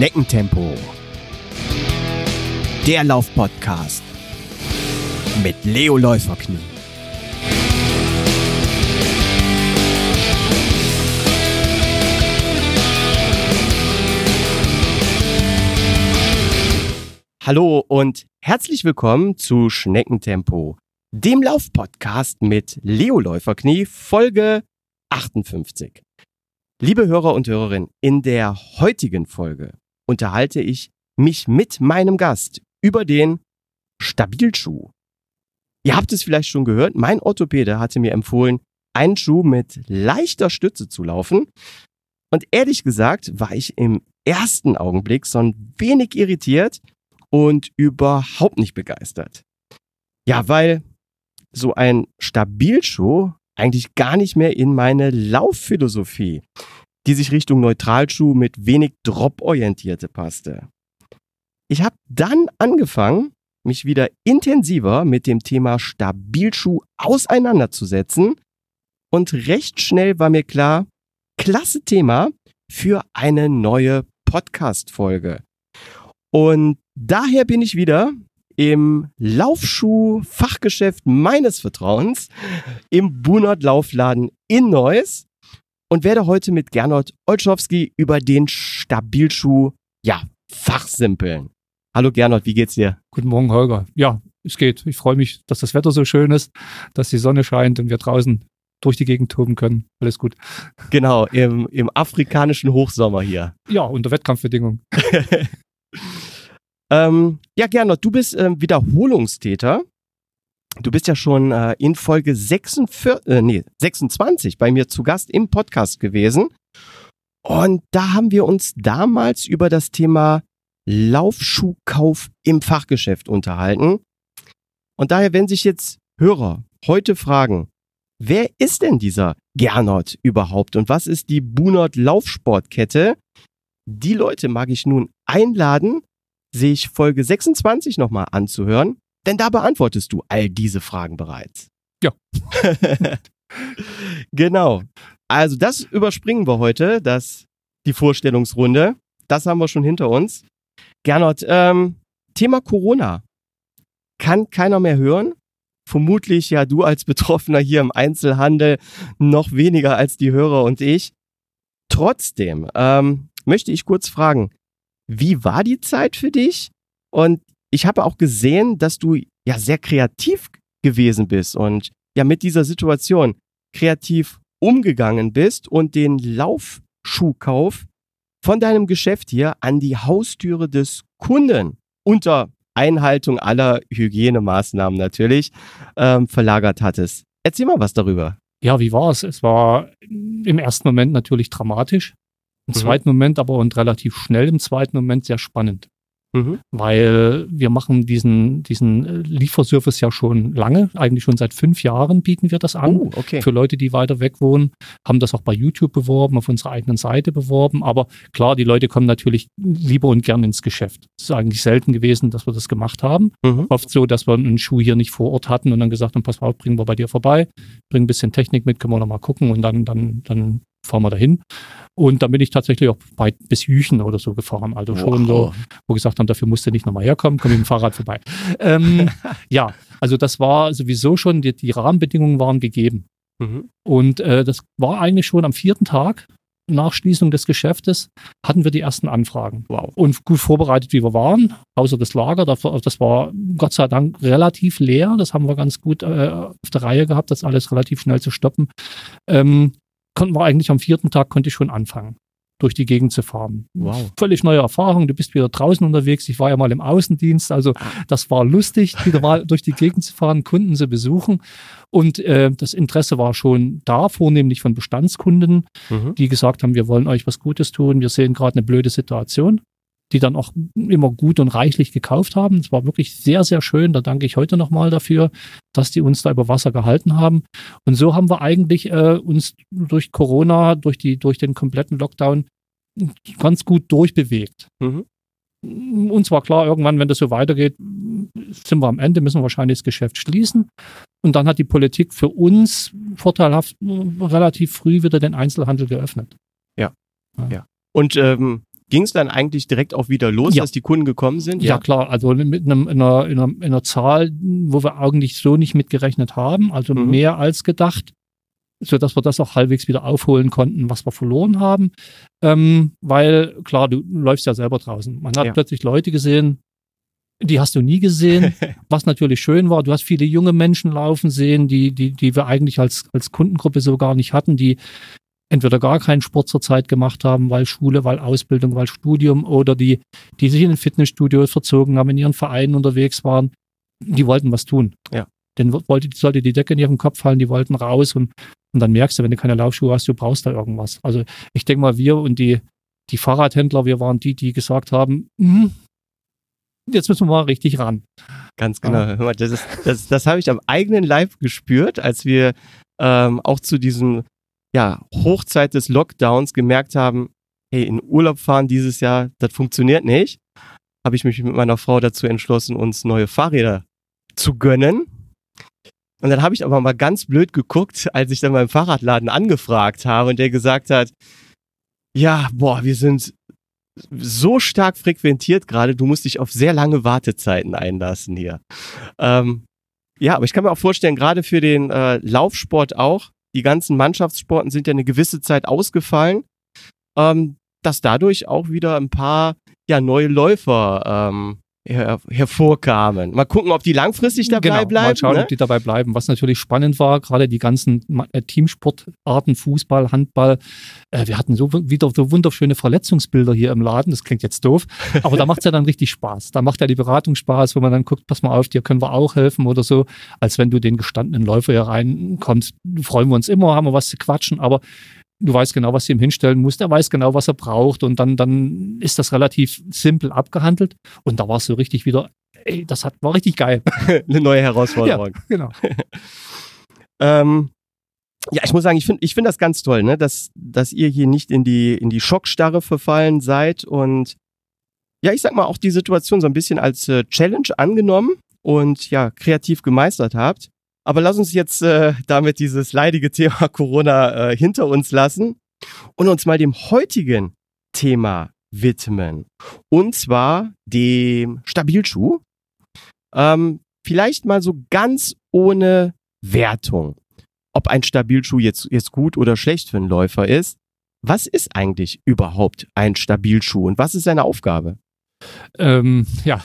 Schneckentempo. Der Laufpodcast mit Leo Läuferknie. Hallo und herzlich willkommen zu Schneckentempo, dem Laufpodcast mit Leo Läuferknie, Folge 58. Liebe Hörer und Hörerinnen, in der heutigen Folge unterhalte ich mich mit meinem Gast über den Stabilschuh. Ihr habt es vielleicht schon gehört, mein Orthopäde hatte mir empfohlen, einen Schuh mit leichter Stütze zu laufen. Und ehrlich gesagt war ich im ersten Augenblick so ein wenig irritiert und überhaupt nicht begeistert. Ja, weil so ein Stabilschuh eigentlich gar nicht mehr in meine Laufphilosophie, die sich Richtung Neutralschuh mit wenig Drop orientierte passte. Ich habe dann angefangen, mich wieder intensiver mit dem Thema Stabilschuh auseinanderzusetzen und recht schnell war mir klar, klasse Thema für eine neue Podcast-Folge. Und daher bin ich wieder im Laufschuh-Fachgeschäft meines Vertrauens im Bunert Laufladen in Neuss und werde heute mit Gernot Olschowski über den Stabilschuh, ja, fachsimpeln. Hallo Gernot, wie geht's dir? Guten Morgen, Holger. Ja, es geht. Ich freue mich, dass das Wetter so schön ist, dass die Sonne scheint und wir draußen durch die Gegend toben können. Alles gut. Genau, im, im afrikanischen Hochsommer hier. Ja, unter Wettkampfbedingungen. ähm, ja, Gernot, du bist ähm, Wiederholungstäter. Du bist ja schon äh, in Folge 46, äh, nee, 26 bei mir zu Gast im Podcast gewesen. Und da haben wir uns damals über das Thema Laufschuhkauf im Fachgeschäft unterhalten. Und daher, wenn sich jetzt Hörer heute fragen, wer ist denn dieser Gernot überhaupt und was ist die Bunert Laufsportkette? Die Leute mag ich nun einladen, sich Folge 26 nochmal anzuhören, denn da beantwortest du all diese Fragen bereits. Ja. genau. Also das überspringen wir heute, das, die Vorstellungsrunde. Das haben wir schon hinter uns. Gernot, ähm, Thema Corona. Kann keiner mehr hören? Vermutlich ja du als Betroffener hier im Einzelhandel noch weniger als die Hörer und ich. Trotzdem ähm, möchte ich kurz fragen, wie war die Zeit für dich? Und ich habe auch gesehen, dass du ja sehr kreativ gewesen bist und ja mit dieser Situation kreativ umgegangen bist und den Laufschuhkauf von deinem Geschäft hier an die Haustüre des Kunden unter Einhaltung aller Hygienemaßnahmen natürlich ähm, verlagert hattest. Erzähl mal was darüber. Ja, wie war es? Es war im ersten Moment natürlich dramatisch, im mhm. zweiten Moment aber und relativ schnell im zweiten Moment sehr spannend. Mhm. Weil wir machen diesen, diesen äh, Lieferservice ja schon lange, eigentlich schon seit fünf Jahren bieten wir das an. Oh, okay. Für Leute, die weiter weg wohnen, haben das auch bei YouTube beworben, auf unserer eigenen Seite beworben. Aber klar, die Leute kommen natürlich lieber und gern ins Geschäft. Es ist eigentlich selten gewesen, dass wir das gemacht haben. Mhm. Oft so, dass wir einen Schuh hier nicht vor Ort hatten und dann gesagt haben, pass auf, bringen wir bei dir vorbei, bringen ein bisschen Technik mit, können wir noch mal gucken und dann, dann, dann fahren wir dahin. Und dann bin ich tatsächlich auch weit bis Jüchen oder so gefahren. Also schon wow. so, wo gesagt haben, dafür musst du nicht nochmal herkommen, komm mit dem Fahrrad vorbei. ähm, ja, also das war sowieso schon, die, die Rahmenbedingungen waren gegeben. Mhm. Und äh, das war eigentlich schon am vierten Tag nach Schließung des Geschäftes hatten wir die ersten Anfragen. Wow. Und gut vorbereitet, wie wir waren, außer das Lager, das war Gott sei Dank relativ leer. Das haben wir ganz gut äh, auf der Reihe gehabt, das alles relativ schnell zu stoppen. Ähm, konnten wir eigentlich am vierten Tag konnte ich schon anfangen durch die Gegend zu fahren. Wow. Völlig neue Erfahrung. Du bist wieder draußen unterwegs. Ich war ja mal im Außendienst. Also ah. das war lustig, wieder mal durch die Gegend zu fahren, Kunden zu besuchen. Und äh, das Interesse war schon da, vornehmlich von Bestandskunden, mhm. die gesagt haben, wir wollen euch was Gutes tun. Wir sehen gerade eine blöde Situation die dann auch immer gut und reichlich gekauft haben. Es war wirklich sehr, sehr schön. Da danke ich heute nochmal dafür, dass die uns da über Wasser gehalten haben. Und so haben wir eigentlich äh, uns durch Corona, durch, die, durch den kompletten Lockdown ganz gut durchbewegt. Mhm. Uns war klar, irgendwann, wenn das so weitergeht, sind wir am Ende, müssen wir wahrscheinlich das Geschäft schließen. Und dann hat die Politik für uns vorteilhaft relativ früh wieder den Einzelhandel geöffnet. Ja. ja. ja. Und ähm, ging es dann eigentlich direkt auch wieder los, ja. dass die Kunden gekommen sind? Ja, ja klar. Also mit einem, in, einer, in, einer, in einer Zahl, wo wir eigentlich so nicht mitgerechnet haben, also mhm. mehr als gedacht, so dass wir das auch halbwegs wieder aufholen konnten, was wir verloren haben. Ähm, weil klar, du läufst ja selber draußen. Man hat ja. plötzlich Leute gesehen, die hast du nie gesehen, was natürlich schön war. Du hast viele junge Menschen laufen sehen, die, die, die wir eigentlich als, als Kundengruppe so gar nicht hatten, die entweder gar keinen Sport zur Zeit gemacht haben, weil Schule, weil Ausbildung, weil Studium oder die, die sich in den Fitnessstudios verzogen haben, in ihren Vereinen unterwegs waren, die wollten was tun. Ja. Denn wollte, sollte die Decke in ihren Kopf fallen, die wollten raus und, und dann merkst du, wenn du keine Laufschuhe hast, du brauchst da irgendwas. Also ich denke mal, wir und die, die Fahrradhändler, wir waren die, die gesagt haben, hm, jetzt müssen wir mal richtig ran. Ganz genau. Ja. Das, ist, das, das habe ich am eigenen Leib gespürt, als wir ähm, auch zu diesem ja, Hochzeit des Lockdowns gemerkt haben, hey, in Urlaub fahren dieses Jahr, das funktioniert nicht, habe ich mich mit meiner Frau dazu entschlossen, uns neue Fahrräder zu gönnen. Und dann habe ich aber mal ganz blöd geguckt, als ich dann beim Fahrradladen angefragt habe und der gesagt hat, ja, boah, wir sind so stark frequentiert gerade, du musst dich auf sehr lange Wartezeiten einlassen hier. Ähm, ja, aber ich kann mir auch vorstellen, gerade für den äh, Laufsport auch, die ganzen Mannschaftssporten sind ja eine gewisse Zeit ausgefallen, ähm, dass dadurch auch wieder ein paar ja, neue Läufer ähm, her hervorkamen. Mal gucken, ob die langfristig dabei genau, bleiben. Mal schauen, ne? ob die dabei bleiben. Was natürlich spannend war, gerade die ganzen äh, Teamsportarten, Fußball, Handball. Äh, wir hatten so wieder so wunderschöne Verletzungsbilder hier im Laden. Das klingt jetzt doof, aber da macht es ja dann richtig Spaß. Da macht ja die Beratung Spaß, wo man dann guckt, pass mal auf, dir können wir auch helfen oder so. Als wenn du den gestandenen Läufer hier reinkommst, freuen wir uns immer, haben wir was zu quatschen, aber du weißt genau, was du ihm hinstellen musst, er weiß genau, was er braucht und dann, dann ist das relativ simpel abgehandelt und da war es so richtig wieder, ey, das hat, war richtig geil. Eine neue Herausforderung. Ja, genau. ähm, ja, ich muss sagen, ich finde ich finde das ganz toll, ne, dass, dass ihr hier nicht in die, in die Schockstarre verfallen seid und ja, ich sag mal, auch die Situation so ein bisschen als äh, Challenge angenommen und ja, kreativ gemeistert habt. Aber lass uns jetzt äh, damit dieses leidige Thema Corona äh, hinter uns lassen und uns mal dem heutigen Thema widmen. Und zwar dem Stabilschuh. Ähm, vielleicht mal so ganz ohne Wertung, ob ein Stabilschuh jetzt, jetzt gut oder schlecht für einen Läufer ist. Was ist eigentlich überhaupt ein Stabilschuh und was ist seine Aufgabe? Ähm, ja,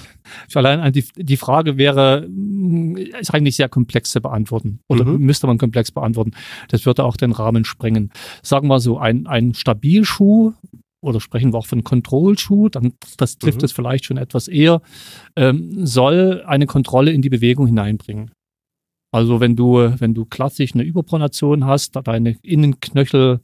allein die, die Frage wäre, mm, ist eigentlich sehr komplex zu beantworten oder mhm. müsste man komplex beantworten. Das würde auch den Rahmen sprengen. Sagen wir so, ein, ein Stabilschuh oder sprechen wir auch von Kontrollschuh, dann das trifft mhm. es vielleicht schon etwas eher, ähm, soll eine Kontrolle in die Bewegung hineinbringen. Also wenn du, wenn du klassisch eine Überpronation hast, da deine Innenknöchel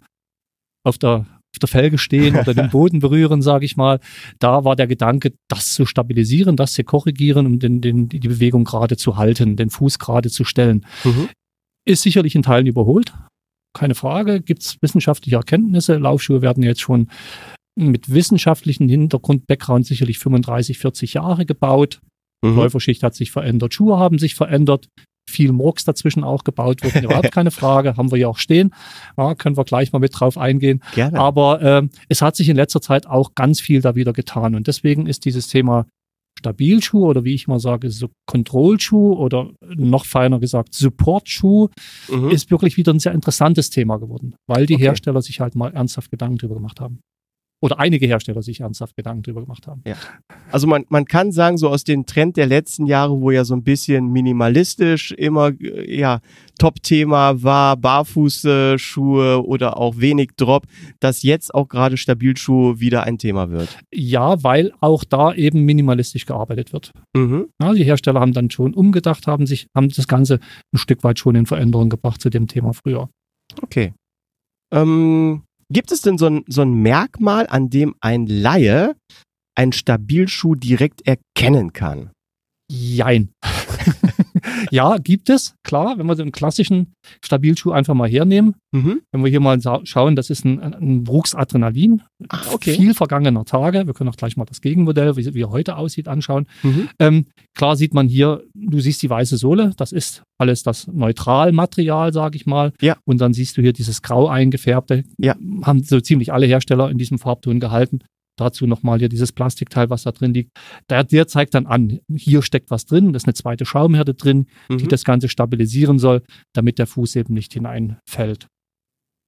auf der der Felge stehen oder den Boden berühren, sage ich mal. Da war der Gedanke, das zu stabilisieren, das zu korrigieren, um den, den, die Bewegung gerade zu halten, den Fuß gerade zu stellen. Mhm. Ist sicherlich in Teilen überholt. Keine Frage. Gibt es wissenschaftliche Erkenntnisse? Laufschuhe werden jetzt schon mit wissenschaftlichen Hintergrund, Background sicherlich 35, 40 Jahre gebaut. Mhm. Läuferschicht hat sich verändert, Schuhe haben sich verändert viel Murks dazwischen auch gebaut wurde. Überhaupt keine Frage, haben wir ja auch stehen. Ja, können wir gleich mal mit drauf eingehen. Gerne. Aber äh, es hat sich in letzter Zeit auch ganz viel da wieder getan. Und deswegen ist dieses Thema Stabilschuh oder wie ich mal sage, so Kontrollschuh oder noch feiner gesagt Supportschuh mhm. ist wirklich wieder ein sehr interessantes Thema geworden, weil die okay. Hersteller sich halt mal ernsthaft Gedanken darüber gemacht haben oder einige Hersteller sich ernsthaft Gedanken drüber gemacht haben. Ja. Also man, man kann sagen, so aus dem Trend der letzten Jahre, wo ja so ein bisschen minimalistisch immer äh, ja Top-Thema war, Barfußschuhe oder auch wenig Drop, dass jetzt auch gerade Stabilschuhe wieder ein Thema wird. Ja, weil auch da eben minimalistisch gearbeitet wird. Mhm. Ja, die Hersteller haben dann schon umgedacht, haben sich, haben das Ganze ein Stück weit schon in Veränderung gebracht zu dem Thema früher. Okay. Ähm, Gibt es denn so ein, so ein Merkmal, an dem ein Laie einen Stabilschuh direkt erkennen kann? Jein. Ja, gibt es, klar, wenn wir den klassischen Stabilschuh einfach mal hernehmen. Mhm. Wenn wir hier mal schauen, das ist ein, ein Adrenalin, ah, okay. viel vergangener Tage. Wir können auch gleich mal das Gegenmodell, wie, wie er heute aussieht, anschauen. Mhm. Ähm, klar sieht man hier, du siehst die weiße Sohle, das ist alles das Neutralmaterial, sage ich mal. Ja. Und dann siehst du hier dieses grau eingefärbte, ja. haben so ziemlich alle Hersteller in diesem Farbton gehalten. Dazu nochmal hier dieses Plastikteil, was da drin liegt. Der, der zeigt dann an, hier steckt was drin, da ist eine zweite Schaumherde drin, mhm. die das Ganze stabilisieren soll, damit der Fuß eben nicht hineinfällt.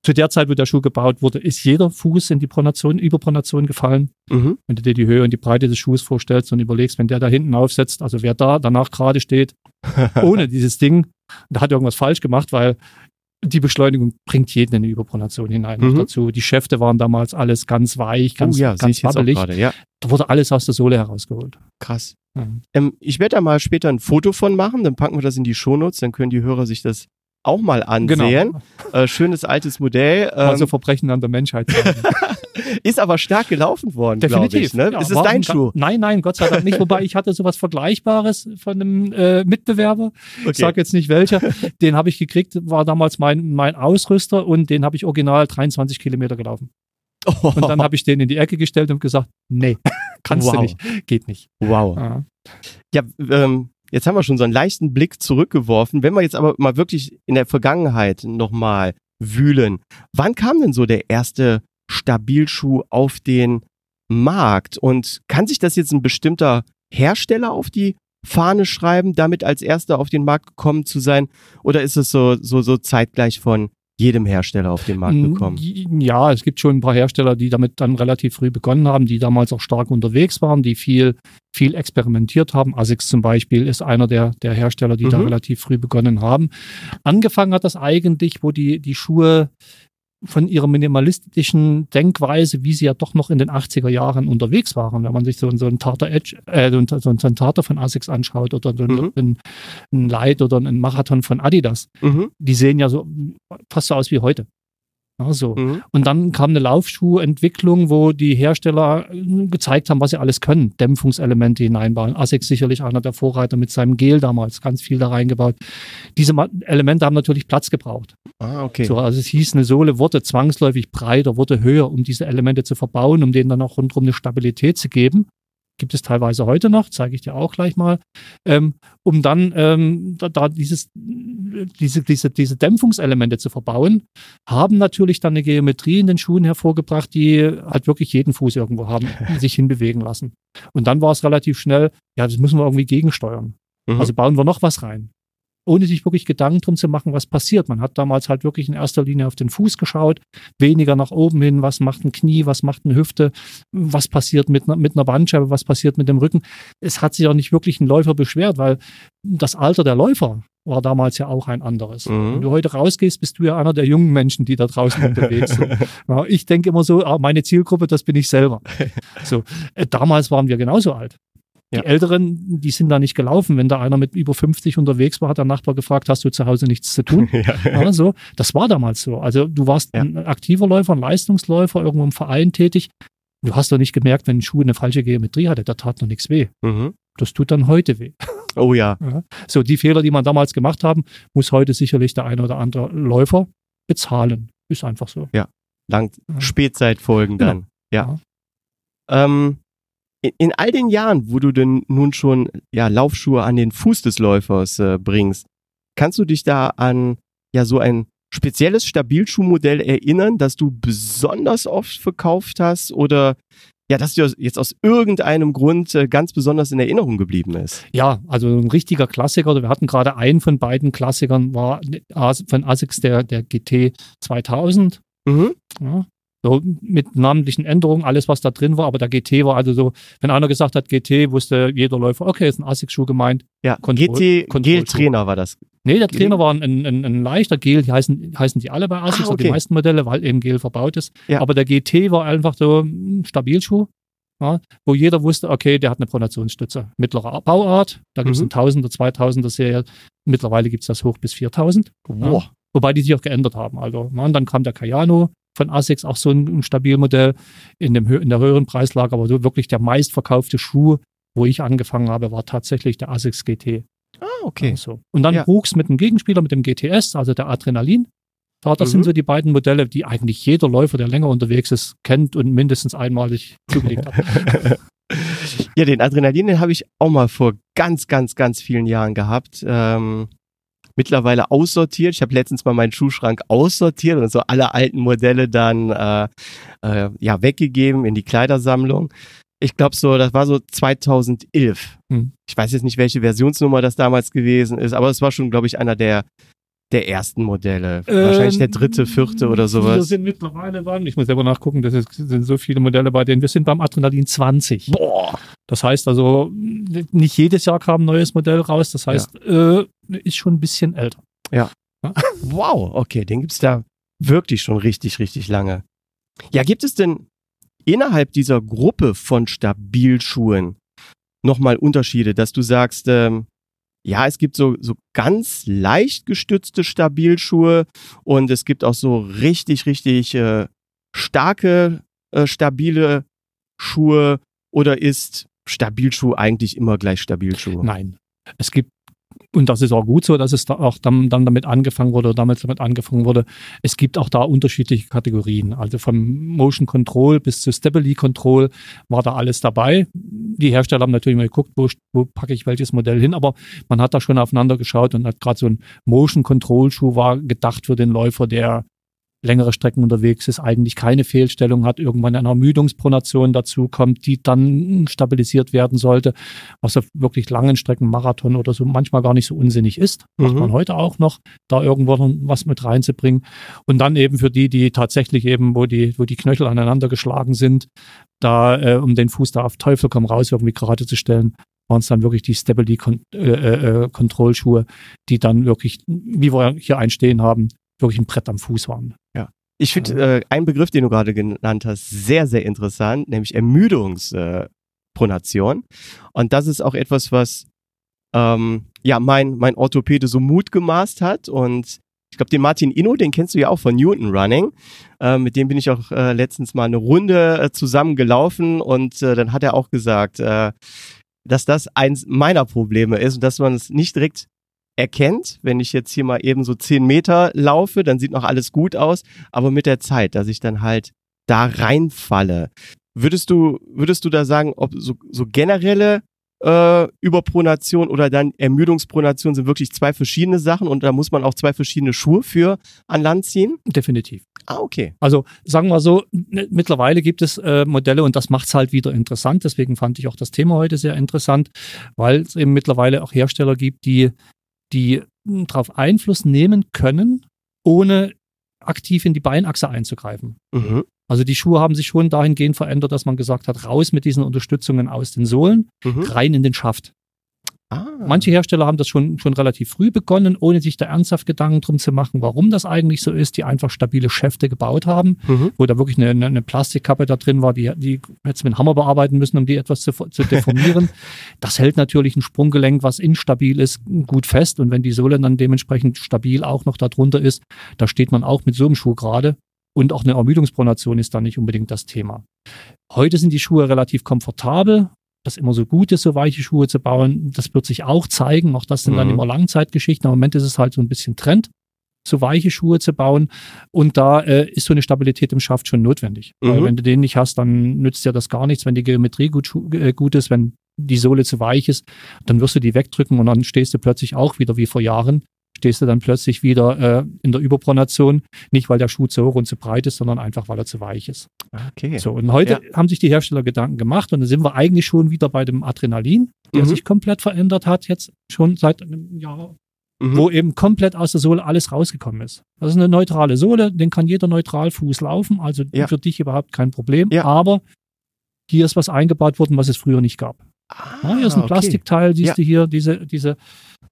Zu der Zeit, wo der Schuh gebaut wurde, ist jeder Fuß in die Pronation, Überpronation gefallen. Mhm. Wenn du dir die Höhe und die Breite des Schuhs vorstellst und überlegst, wenn der da hinten aufsetzt, also wer da danach gerade steht, ohne dieses Ding, da hat irgendwas falsch gemacht, weil die Beschleunigung bringt jeden in die Überpronation hinein mhm. dazu. Die Schäfte waren damals alles ganz weich, ganz, oh ja, ganz wabbelig. Ja. Da wurde alles aus der Sohle herausgeholt. Krass. Mhm. Ähm, ich werde da mal später ein Foto von machen, dann packen wir das in die Shownotes, dann können die Hörer sich das auch mal ansehen. Genau. Äh, schönes altes Modell. Ähm, also Verbrechen an der Menschheit. ist aber stark gelaufen worden, Definitiv. Ich, ne? Ja, ist es dein Schuh? Nein, nein, Gott sei Dank nicht. Wobei ich hatte sowas Vergleichbares von einem äh, Mitbewerber. Okay. Ich sage jetzt nicht welcher. Den habe ich gekriegt, war damals mein, mein Ausrüster und den habe ich original 23 Kilometer gelaufen. Oh. Und dann habe ich den in die Ecke gestellt und gesagt, nee, kannst wow. du nicht, geht nicht. Wow. Ja, ja ähm, Jetzt haben wir schon so einen leichten Blick zurückgeworfen. Wenn wir jetzt aber mal wirklich in der Vergangenheit nochmal wühlen, wann kam denn so der erste Stabilschuh auf den Markt? Und kann sich das jetzt ein bestimmter Hersteller auf die Fahne schreiben, damit als erster auf den Markt gekommen zu sein? Oder ist es so, so, so zeitgleich von jedem Hersteller auf den Markt gekommen. Ja, es gibt schon ein paar Hersteller, die damit dann relativ früh begonnen haben, die damals auch stark unterwegs waren, die viel, viel experimentiert haben. ASICS zum Beispiel ist einer der, der Hersteller, die mhm. da relativ früh begonnen haben. Angefangen hat das eigentlich, wo die, die Schuhe von ihrer minimalistischen Denkweise, wie sie ja doch noch in den 80er Jahren unterwegs waren. Wenn man sich so, so einen Tartar Edge, äh, so einen Tartar von ASICS anschaut oder so mhm. einen, einen Light oder einen Marathon von Adidas, mhm. die sehen ja so fast so aus wie heute. Ja, so. Mhm. Und dann kam eine Laufschuhentwicklung, wo die Hersteller äh, gezeigt haben, was sie alles können. Dämpfungselemente hineinbauen. ASICS sicherlich einer der Vorreiter mit seinem Gel damals, ganz viel da reingebaut. Diese Elemente haben natürlich Platz gebraucht. Ah, okay. So, also es hieß, eine Sohle wurde zwangsläufig breiter, wurde höher, um diese Elemente zu verbauen, um denen dann auch rundherum eine Stabilität zu geben gibt es teilweise heute noch, zeige ich dir auch gleich mal, ähm, um dann ähm, da, da, dieses, diese, diese, diese Dämpfungselemente zu verbauen, haben natürlich dann eine Geometrie in den Schuhen hervorgebracht, die halt wirklich jeden Fuß irgendwo haben, sich hinbewegen lassen. Und dann war es relativ schnell, ja, das müssen wir irgendwie gegensteuern. Mhm. Also bauen wir noch was rein ohne sich wirklich Gedanken drum zu machen, was passiert. Man hat damals halt wirklich in erster Linie auf den Fuß geschaut, weniger nach oben hin, was macht ein Knie, was macht eine Hüfte, was passiert mit, mit einer Bandscheibe, was passiert mit dem Rücken. Es hat sich auch nicht wirklich ein Läufer beschwert, weil das Alter der Läufer war damals ja auch ein anderes. Mhm. Wenn du heute rausgehst, bist du ja einer der jungen Menschen, die da draußen unterwegs sind. Ich denke immer so, ah, meine Zielgruppe, das bin ich selber. So, äh, damals waren wir genauso alt. Die ja. Älteren, die sind da nicht gelaufen. Wenn da einer mit über 50 unterwegs war, hat der Nachbar gefragt, hast du zu Hause nichts zu tun? ja. ja so. Das war damals so. Also du warst ja. ein aktiver Läufer, ein Leistungsläufer, irgendwo im Verein tätig. Du hast doch nicht gemerkt, wenn ein Schuh eine falsche Geometrie hatte, da tat noch nichts weh. Mhm. Das tut dann heute weh. Oh ja. ja. So, die Fehler, die man damals gemacht haben, muss heute sicherlich der eine oder andere Läufer bezahlen. Ist einfach so. Ja. Lang Spätzeitfolgen dann. Genau. Ja. Ähm, in, all den Jahren, wo du denn nun schon ja, Laufschuhe an den Fuß des Läufers äh, bringst, kannst du dich da an ja so ein spezielles Stabilschuhmodell erinnern, das du besonders oft verkauft hast oder ja, dass dir jetzt aus irgendeinem Grund äh, ganz besonders in Erinnerung geblieben ist. Ja, also ein richtiger Klassiker. Wir hatten gerade einen von beiden Klassikern, war von ASICS der, der GT 2000. Mhm. Ja, so mit namentlichen Änderungen, alles was da drin war, aber der GT war also so, wenn einer gesagt hat GT, wusste jeder Läufer, okay, ist ein ASICS-Schuh gemeint. Ja, Kontroll, GT, Gel-Trainer war das. Nee, der Trainer war ein, ein, ein, leichter Gel, die heißen, heißen die alle bei ASICS, ah, okay. die meisten Modelle, weil eben Gel verbaut ist. Ja. Aber der GT war einfach so ein Stabilschuh, ja, wo jeder wusste, okay, der hat eine Pronationsstütze. Mittlere Bauart, da gibt es mhm. eine 1000er, 2000er Serie, mittlerweile gibt es das hoch bis 4000. Ja. Wobei die sich auch geändert haben. Also, man, dann kam der Kayano, von ASICS auch so ein, ein Stabilmodell in, dem, in der höheren Preislage, aber so wirklich der meistverkaufte Schuh, wo ich angefangen habe, war tatsächlich der ASICS GT. Ah, okay. Also. Und dann ja. wuchs mit dem Gegenspieler, mit dem GTS, also der Adrenalin. Das mhm. sind so die beiden Modelle, die eigentlich jeder Läufer, der länger unterwegs ist, kennt und mindestens einmalig zugelegt hat. ja, den Adrenalin, den habe ich auch mal vor ganz, ganz, ganz vielen Jahren gehabt. Ähm, mittlerweile aussortiert. Ich habe letztens mal meinen Schuhschrank aussortiert und so alle alten Modelle dann äh, äh, ja weggegeben in die Kleidersammlung. Ich glaube so, das war so 2011. Hm. Ich weiß jetzt nicht, welche Versionsnummer das damals gewesen ist, aber es war schon, glaube ich, einer der der ersten Modelle. Ähm, Wahrscheinlich der dritte, vierte oder sowas. Wir sind mittlerweile beim, ich muss selber nachgucken, das sind so viele Modelle bei denen. Wir sind beim Adrenalin 20. Boah. Das heißt also, nicht jedes Jahr kam ein neues Modell raus. Das heißt, ja. äh, ist schon ein bisschen älter. Ja. wow, okay, den gibt's da wirklich schon richtig, richtig lange. Ja, gibt es denn innerhalb dieser Gruppe von Stabilschuhen nochmal Unterschiede, dass du sagst, ähm, ja, es gibt so, so ganz leicht gestützte Stabilschuhe und es gibt auch so richtig, richtig äh, starke, äh, stabile Schuhe oder ist Stabilschuh eigentlich immer gleich Stabilschuh? Nein. Es gibt und das ist auch gut so, dass es da auch dann, dann damit angefangen wurde oder damals damit angefangen wurde. Es gibt auch da unterschiedliche Kategorien. Also vom Motion Control bis zu Stability Control war da alles dabei. Die Hersteller haben natürlich mal geguckt, wo, wo packe ich welches Modell hin, aber man hat da schon aufeinander geschaut und hat gerade so ein Motion Control Schuh war gedacht für den Läufer, der längere Strecken unterwegs ist, eigentlich keine Fehlstellung hat, irgendwann eine Ermüdungspronation dazu kommt, die dann stabilisiert werden sollte, was auf wirklich langen Strecken, Marathon oder so manchmal gar nicht so unsinnig ist. Mhm. Macht man heute auch noch, da irgendwo was mit reinzubringen. Und dann eben für die, die tatsächlich eben, wo die, wo die Knöchel aneinander geschlagen sind, da, äh, um den Fuß da auf Teufel komm raus irgendwie gerade zu stellen, waren es dann wirklich die Stability äh, äh, Control Schuhe, die dann wirklich, wie wir hier einstehen haben, wirklich ein Brett am Fuß waren. Ja. Ich finde äh, einen Begriff, den du gerade genannt hast, sehr, sehr interessant, nämlich Ermüdungspronation. Und das ist auch etwas, was ähm, ja mein, mein Orthopäde so Mut gemaßt hat. Und ich glaube, den Martin Inno, den kennst du ja auch von Newton Running. Äh, mit dem bin ich auch äh, letztens mal eine Runde äh, zusammen gelaufen und äh, dann hat er auch gesagt, äh, dass das eins meiner Probleme ist und dass man es nicht direkt erkennt, wenn ich jetzt hier mal eben so zehn Meter laufe, dann sieht noch alles gut aus, aber mit der Zeit, dass ich dann halt da reinfalle. Würdest du, würdest du da sagen, ob so, so generelle äh, Überpronation oder dann Ermüdungspronation sind wirklich zwei verschiedene Sachen und da muss man auch zwei verschiedene Schuhe für an Land ziehen? Definitiv. Ah, okay. Also sagen wir so, mittlerweile gibt es äh, Modelle und das macht es halt wieder interessant. Deswegen fand ich auch das Thema heute sehr interessant, weil es eben mittlerweile auch Hersteller gibt, die die darauf Einfluss nehmen können, ohne aktiv in die Beinachse einzugreifen. Mhm. Also die Schuhe haben sich schon dahingehend verändert, dass man gesagt hat, raus mit diesen Unterstützungen aus den Sohlen, mhm. rein in den Schaft. Ah. Manche Hersteller haben das schon, schon relativ früh begonnen, ohne sich da ernsthaft Gedanken drum zu machen, warum das eigentlich so ist, die einfach stabile Schäfte gebaut haben, mhm. wo da wirklich eine, eine, Plastikkappe da drin war, die, die hätte mit einem Hammer bearbeiten müssen, um die etwas zu, zu deformieren. das hält natürlich ein Sprunggelenk, was instabil ist, gut fest. Und wenn die Sohle dann dementsprechend stabil auch noch darunter ist, da steht man auch mit so einem Schuh gerade. Und auch eine Ermüdungspronation ist da nicht unbedingt das Thema. Heute sind die Schuhe relativ komfortabel, das immer so gut ist, so weiche Schuhe zu bauen. Das wird sich auch zeigen. Auch das sind mhm. dann immer Langzeitgeschichten. Im Moment ist es halt so ein bisschen Trend, so weiche Schuhe zu bauen. Und da äh, ist so eine Stabilität im Schaft schon notwendig. Mhm. Weil wenn du den nicht hast, dann nützt dir das gar nichts, wenn die Geometrie gut, äh, gut ist, wenn die Sohle zu weich ist, dann wirst du die wegdrücken und dann stehst du plötzlich auch wieder wie vor Jahren stehst du dann plötzlich wieder äh, in der Überpronation. Nicht, weil der Schuh zu hoch und zu breit ist, sondern einfach, weil er zu weich ist. Okay. So, und heute ja. haben sich die Hersteller Gedanken gemacht und dann sind wir eigentlich schon wieder bei dem Adrenalin, der mhm. sich komplett verändert hat, jetzt schon seit einem Jahr. Mhm. Wo eben komplett aus der Sohle alles rausgekommen ist. Das ist eine neutrale Sohle, den kann jeder neutral Fuß laufen, also ja. für dich überhaupt kein Problem. Ja. Aber hier ist was eingebaut worden, was es früher nicht gab. Ah, ja, hier ist ein okay. Plastikteil, siehst du hier, diese, diese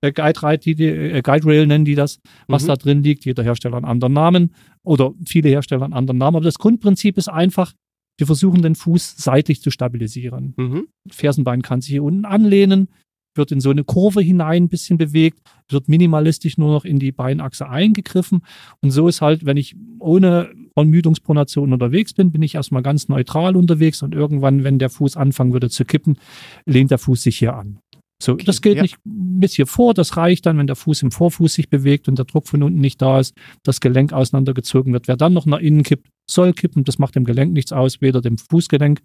äh, Guide, Rail, die, die, äh, Guide Rail nennen die das, was mhm. da drin liegt. Jeder Hersteller einen anderen Namen oder viele Hersteller einen anderen Namen. Aber das Grundprinzip ist einfach, wir versuchen den Fuß seitlich zu stabilisieren. Mhm. Fersenbein kann sich hier unten anlehnen, wird in so eine Kurve hinein ein bisschen bewegt, wird minimalistisch nur noch in die Beinachse eingegriffen. Und so ist halt, wenn ich ohne Ermüdungspronation unterwegs bin, bin ich erstmal ganz neutral unterwegs und irgendwann, wenn der Fuß anfangen würde zu kippen, lehnt der Fuß sich hier an. So, okay, das geht ja. nicht bis hier vor, das reicht dann, wenn der Fuß im Vorfuß sich bewegt und der Druck von unten nicht da ist, das Gelenk auseinandergezogen wird. Wer dann noch nach innen kippt, soll kippen, das macht dem Gelenk nichts aus, weder dem Fußgelenk,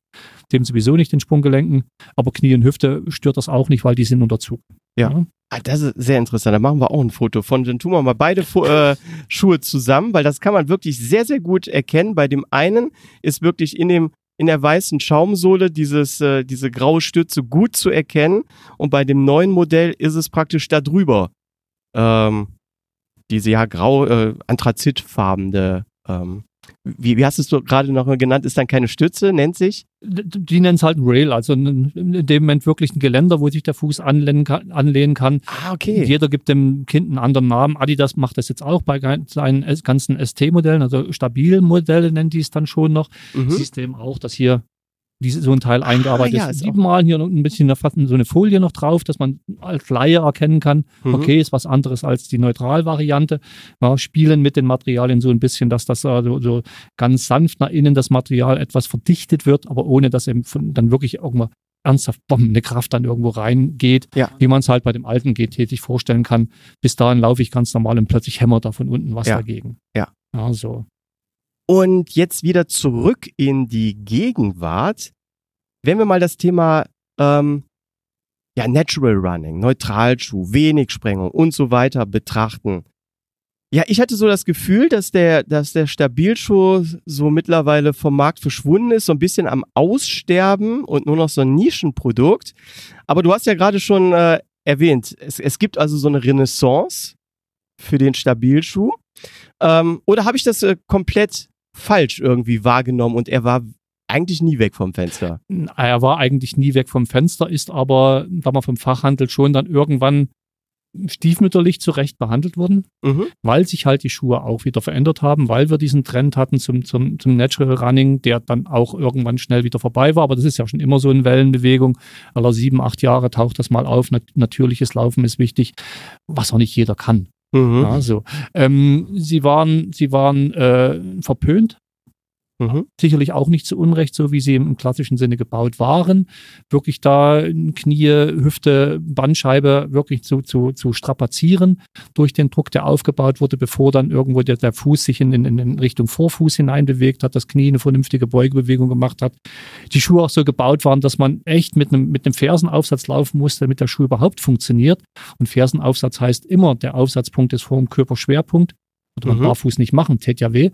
dem sowieso nicht den Sprunggelenken, aber Knie und Hüfte stört das auch nicht, weil die sind unter Zug. Ja. ja. Ah, das ist sehr interessant. Da machen wir auch ein Foto von. Dann tun wir mal beide äh, Schuhe zusammen, weil das kann man wirklich sehr, sehr gut erkennen. Bei dem einen ist wirklich in dem in der weißen Schaumsohle dieses, äh, diese graue Stütze gut zu erkennen. Und bei dem neuen Modell ist es praktisch da drüber. Ähm, diese ja grau, äh, anthrazitfarbene ähm, wie, wie hast du es gerade noch genannt, ist dann keine Stütze, nennt sich? Die nennen es halt ein Rail, also in, in, dem Moment wirklich ein Geländer, wo sich der Fuß anlehnen kann. Anlehnen kann. Ah, okay. Jeder gibt dem Kind einen anderen Namen. Adidas macht das jetzt auch bei seinen ganzen ST-Modellen, also Stabilmodelle nennen die es dann schon noch. Mhm. Siehst du eben auch, dass hier diese, so ein Teil ah, eingearbeitet ja, ist. Die malen hier noch ein bisschen so eine Folie noch drauf, dass man als Laie erkennen kann, mhm. okay, ist was anderes als die Neutralvariante. Ja, spielen mit den Materialien so ein bisschen, dass das also so ganz sanft nach innen das Material etwas verdichtet wird, aber ohne dass eben von, dann wirklich irgendwann ernsthaft bomben, eine Kraft dann irgendwo reingeht, ja. wie man es halt bei dem alten GT sich vorstellen kann. Bis dahin laufe ich ganz normal und plötzlich hämmert da von unten was ja. dagegen. Ja. Ja, so. Und jetzt wieder zurück in die Gegenwart. Wenn wir mal das Thema ähm, ja, Natural Running, Neutralschuh, wenig Sprengung und so weiter betrachten. Ja, ich hatte so das Gefühl, dass der, dass der Stabilschuh so mittlerweile vom Markt verschwunden ist, so ein bisschen am Aussterben und nur noch so ein Nischenprodukt. Aber du hast ja gerade schon äh, erwähnt, es, es gibt also so eine Renaissance für den Stabilschuh. Ähm, oder habe ich das äh, komplett falsch irgendwie wahrgenommen und er war eigentlich nie weg vom Fenster. Er war eigentlich nie weg vom Fenster, ist aber, da man vom Fachhandel schon dann irgendwann stiefmütterlich zurecht behandelt worden, mhm. weil sich halt die Schuhe auch wieder verändert haben, weil wir diesen Trend hatten zum, zum, zum Natural Running, der dann auch irgendwann schnell wieder vorbei war. Aber das ist ja schon immer so eine Wellenbewegung. Aller sieben, acht Jahre taucht das mal auf. Nat natürliches Laufen ist wichtig, was auch nicht jeder kann. Mhm. Ja. Ähm, sie waren, sie waren äh, verpönt Mhm. Sicherlich auch nicht zu Unrecht, so wie sie im klassischen Sinne gebaut waren. Wirklich da Knie, Hüfte, Bandscheibe wirklich zu, zu, zu strapazieren durch den Druck, der aufgebaut wurde, bevor dann irgendwo der, der Fuß sich in, in, in Richtung Vorfuß hinein bewegt hat, das Knie eine vernünftige Beugebewegung gemacht hat. Die Schuhe auch so gebaut waren, dass man echt mit einem, mit einem Fersenaufsatz laufen musste, damit der Schuh überhaupt funktioniert. Und Fersenaufsatz heißt immer, der Aufsatzpunkt ist vor dem Körperschwerpunkt. Würde man mhm. barfuß nicht machen, tät ja weh.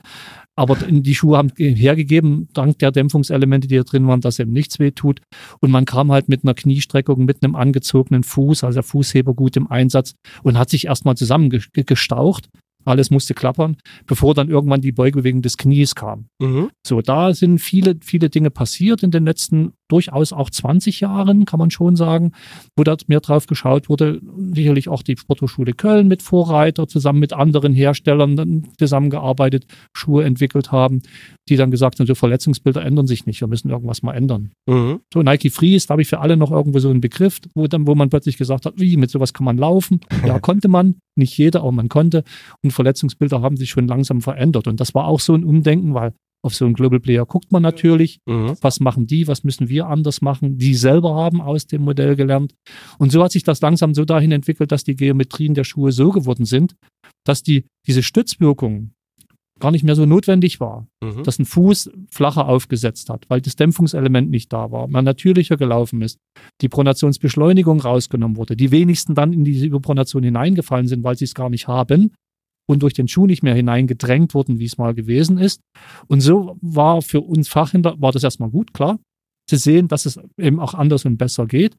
Aber die Schuhe haben hergegeben, dank der Dämpfungselemente, die da drin waren, dass eben nichts weh tut. Und man kam halt mit einer Kniestreckung, mit einem angezogenen Fuß, also der Fußheber gut im Einsatz und hat sich erstmal zusammengestaucht alles musste klappern, bevor dann irgendwann die Beugebewegung des Knies kam. Mhm. So, da sind viele, viele Dinge passiert in den letzten durchaus auch 20 Jahren, kann man schon sagen, wo da mehr drauf geschaut wurde. Sicherlich auch die Sporthochschule Köln mit Vorreiter, zusammen mit anderen Herstellern dann zusammengearbeitet, Schuhe entwickelt haben, die dann gesagt haben, so Verletzungsbilder ändern sich nicht, wir müssen irgendwas mal ändern. Mhm. So Nike Freeze, da habe ich für alle noch irgendwo so einen Begriff, wo dann, wo man plötzlich gesagt hat, wie, mit sowas kann man laufen. Ja, konnte man, nicht jeder, aber man konnte. Und Verletzungsbilder haben sich schon langsam verändert. Und das war auch so ein Umdenken, weil auf so einen Global Player guckt man natürlich, mhm. was machen die, was müssen wir anders machen. Die selber haben aus dem Modell gelernt. Und so hat sich das langsam so dahin entwickelt, dass die Geometrien der Schuhe so geworden sind, dass die, diese Stützwirkung gar nicht mehr so notwendig war, mhm. dass ein Fuß flacher aufgesetzt hat, weil das Dämpfungselement nicht da war, man natürlicher gelaufen ist, die Pronationsbeschleunigung rausgenommen wurde, die wenigsten dann in diese Überpronation hineingefallen sind, weil sie es gar nicht haben und durch den Schuh nicht mehr hineingedrängt wurden, wie es mal gewesen ist. Und so war für uns Fachhändler, war das erstmal gut, klar, zu sehen, dass es eben auch anders und besser geht.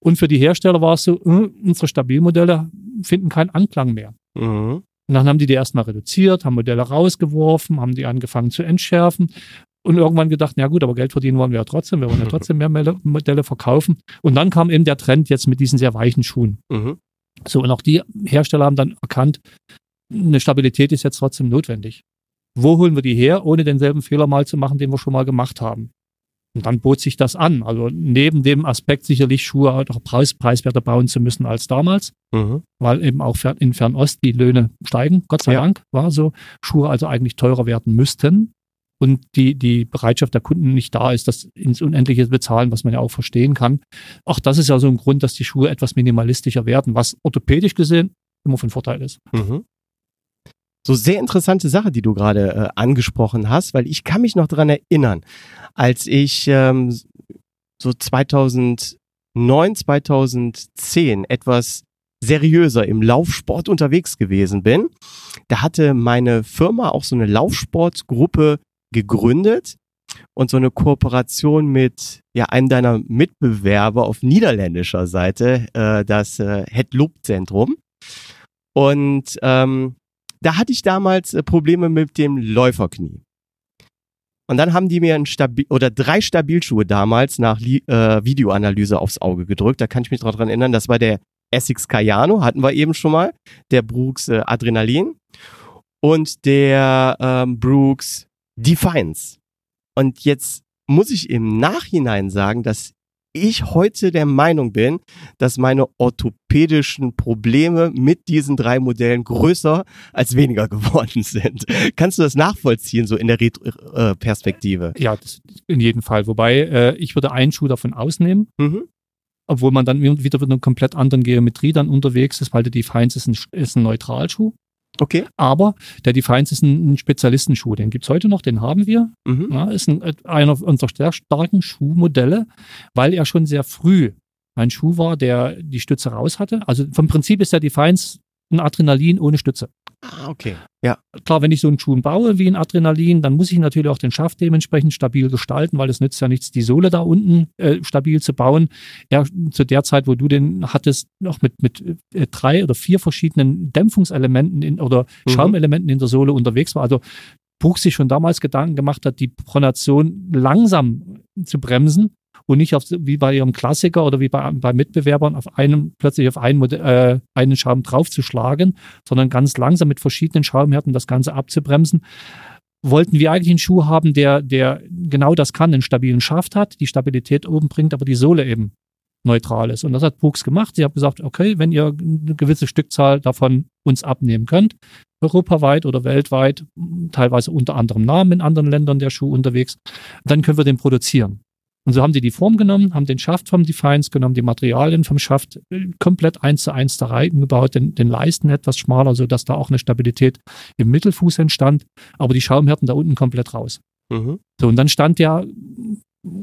Und für die Hersteller war es so, äh, unsere Stabilmodelle finden keinen Anklang mehr. Mhm. Und dann haben die die erstmal reduziert, haben Modelle rausgeworfen, haben die angefangen zu entschärfen und irgendwann gedacht, ja gut, aber Geld verdienen wollen wir ja trotzdem, wir wollen ja trotzdem mehr Modelle verkaufen. Und dann kam eben der Trend jetzt mit diesen sehr weichen Schuhen. Mhm. So, und auch die Hersteller haben dann erkannt, eine Stabilität ist jetzt trotzdem notwendig. Wo holen wir die her, ohne denselben Fehler mal zu machen, den wir schon mal gemacht haben? Und dann bot sich das an. Also neben dem Aspekt sicherlich Schuhe auch preis, preiswerter bauen zu müssen als damals, mhm. weil eben auch in Fernost die Löhne steigen, Gott sei ja. Dank, war so. Schuhe also eigentlich teurer werden müssten und die, die Bereitschaft der Kunden nicht da ist, das ins Unendliche zu bezahlen, was man ja auch verstehen kann. Auch das ist ja so ein Grund, dass die Schuhe etwas minimalistischer werden, was orthopädisch gesehen immer von Vorteil ist. Mhm. So sehr interessante Sache, die du gerade äh, angesprochen hast, weil ich kann mich noch dran erinnern, als ich ähm, so 2011 2009, 2010 etwas seriöser im Laufsport unterwegs gewesen bin, da hatte meine Firma auch so eine Laufsportgruppe gegründet und so eine Kooperation mit ja einem deiner Mitbewerber auf niederländischer Seite, äh, das äh, Het Loop Zentrum. Und ähm, da hatte ich damals äh, Probleme mit dem Läuferknie. Und dann haben die mir ein Stabil oder drei Stabilschuhe damals nach Li äh, Videoanalyse aufs Auge gedrückt. Da kann ich mich daran erinnern. Das war der Essex Cayano, hatten wir eben schon mal, der Brooks äh, Adrenalin und der ähm, Brooks Defiance. Und jetzt muss ich im Nachhinein sagen, dass ich heute der Meinung bin, dass meine orthopädischen Probleme mit diesen drei Modellen größer als weniger geworden sind. Kannst du das nachvollziehen, so in der Retro-Perspektive? Äh, ja, in jedem Fall. Wobei äh, ich würde einen Schuh davon ausnehmen. Mhm. Obwohl man dann wieder mit einer komplett anderen Geometrie dann unterwegs ist, weil der Defiance ist ein, ist ein Neutralschuh. Okay. Aber der Defiance ist ein, ein Spezialistenschuh. Den gibt's heute noch, den haben wir. Mhm. Ja, ist ein, einer unserer sehr starken Schuhmodelle, weil er schon sehr früh ein Schuh war, der die Stütze raus hatte. Also vom Prinzip ist der Defiance ein Adrenalin ohne Stütze. Ah, okay. Ja. Klar, wenn ich so einen Schuh baue wie ein Adrenalin, dann muss ich natürlich auch den Schaft dementsprechend stabil gestalten, weil es nützt ja nichts, die Sohle da unten äh, stabil zu bauen. Ja, zu der Zeit, wo du den hattest, noch mit, mit äh, drei oder vier verschiedenen Dämpfungselementen in, oder mhm. Schaumelementen in der Sohle unterwegs war. Also Buch sich schon damals Gedanken gemacht hat, die Pronation langsam zu bremsen und nicht auf, wie bei ihrem Klassiker oder wie bei, bei Mitbewerbern auf einem, plötzlich auf einen, äh, einen Schaum draufzuschlagen, sondern ganz langsam mit verschiedenen Schaumhärten das Ganze abzubremsen. Wollten wir eigentlich einen Schuh haben, der, der genau das kann, einen stabilen Schaft hat, die Stabilität oben bringt, aber die Sohle eben neutral ist. Und das hat Brooks gemacht. Sie haben gesagt, okay, wenn ihr eine gewisse Stückzahl davon uns abnehmen könnt, europaweit oder weltweit, teilweise unter anderem Namen in anderen Ländern der Schuh unterwegs, dann können wir den produzieren. Und so haben sie die Form genommen, haben den Schaft vom Defiance genommen, die Materialien vom Schaft äh, komplett eins zu eins da reingebaut, den, den Leisten etwas schmaler, so dass da auch eine Stabilität im Mittelfuß entstand, aber die Schaumhärten da unten komplett raus. Mhm. So, und dann stand der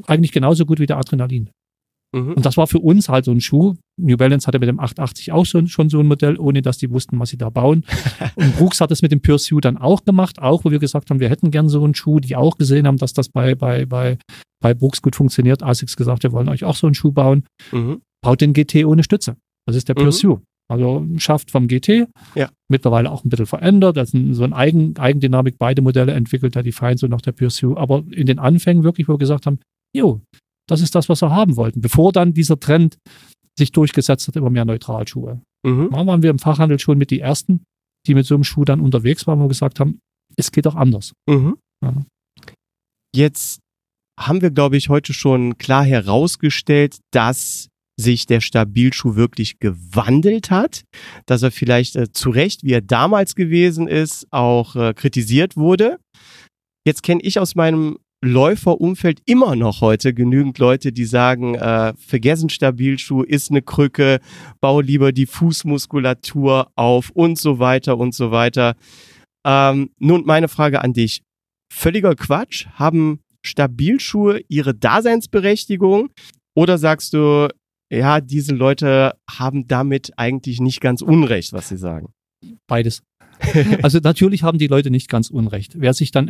eigentlich genauso gut wie der Adrenalin. Mhm. Und das war für uns halt so ein Schuh. New Balance hatte mit dem 880 auch so, schon so ein Modell, ohne dass die wussten, was sie da bauen. und Brooks hat es mit dem Pursuit dann auch gemacht, auch wo wir gesagt haben, wir hätten gern so einen Schuh, die auch gesehen haben, dass das bei, bei, bei, bei Brooks gut funktioniert. ASICS gesagt, wir wollen euch auch so einen Schuh bauen. Mhm. Baut den GT ohne Stütze. Das ist der mhm. Pursuit. Also schafft vom GT, ja. mittlerweile auch ein bisschen verändert. Das ist so ein Eigen, Eigendynamik, beide Modelle entwickelt, der Defiance und auch der Pursuit. Aber in den Anfängen wirklich, wo wir gesagt haben, jo, das ist das, was wir haben wollten. Bevor dann dieser Trend sich durchgesetzt hat, immer mehr Neutralschuhe. Mhm. Da waren wir im Fachhandel schon mit die ersten, die mit so einem Schuh dann unterwegs waren, wo wir gesagt haben, es geht auch anders. Mhm. Ja. Jetzt haben wir, glaube ich, heute schon klar herausgestellt, dass sich der Stabilschuh wirklich gewandelt hat, dass er vielleicht äh, zu Recht, wie er damals gewesen ist, auch äh, kritisiert wurde. Jetzt kenne ich aus meinem Läuferumfeld immer noch heute genügend Leute, die sagen, äh, vergessen Stabilschuh ist eine Krücke, bau lieber die Fußmuskulatur auf und so weiter und so weiter. Ähm, nun meine Frage an dich. Völliger Quatsch. Haben Stabilschuhe ihre Daseinsberechtigung? Oder sagst du, ja, diese Leute haben damit eigentlich nicht ganz Unrecht, was sie sagen? Beides. also natürlich haben die Leute nicht ganz unrecht. Wer sich dann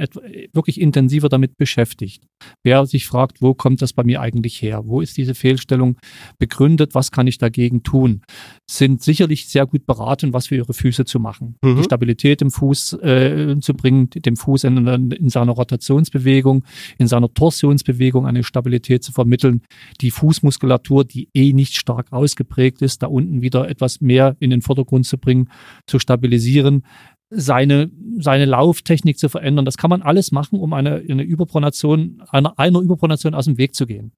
wirklich intensiver damit beschäftigt, wer sich fragt, wo kommt das bei mir eigentlich her? Wo ist diese Fehlstellung begründet? Was kann ich dagegen tun? Sind sicherlich sehr gut beraten, was für ihre Füße zu machen. Mhm. Die Stabilität im Fuß äh, zu bringen, dem Fuß in, in seiner Rotationsbewegung, in seiner Torsionsbewegung eine Stabilität zu vermitteln. Die Fußmuskulatur, die eh nicht stark ausgeprägt ist, da unten wieder etwas mehr in den Vordergrund zu bringen, zu stabilisieren seine, seine Lauftechnik zu verändern. Das kann man alles machen, um eine, eine Überpronation, einer, einer Überpronation aus dem Weg zu gehen.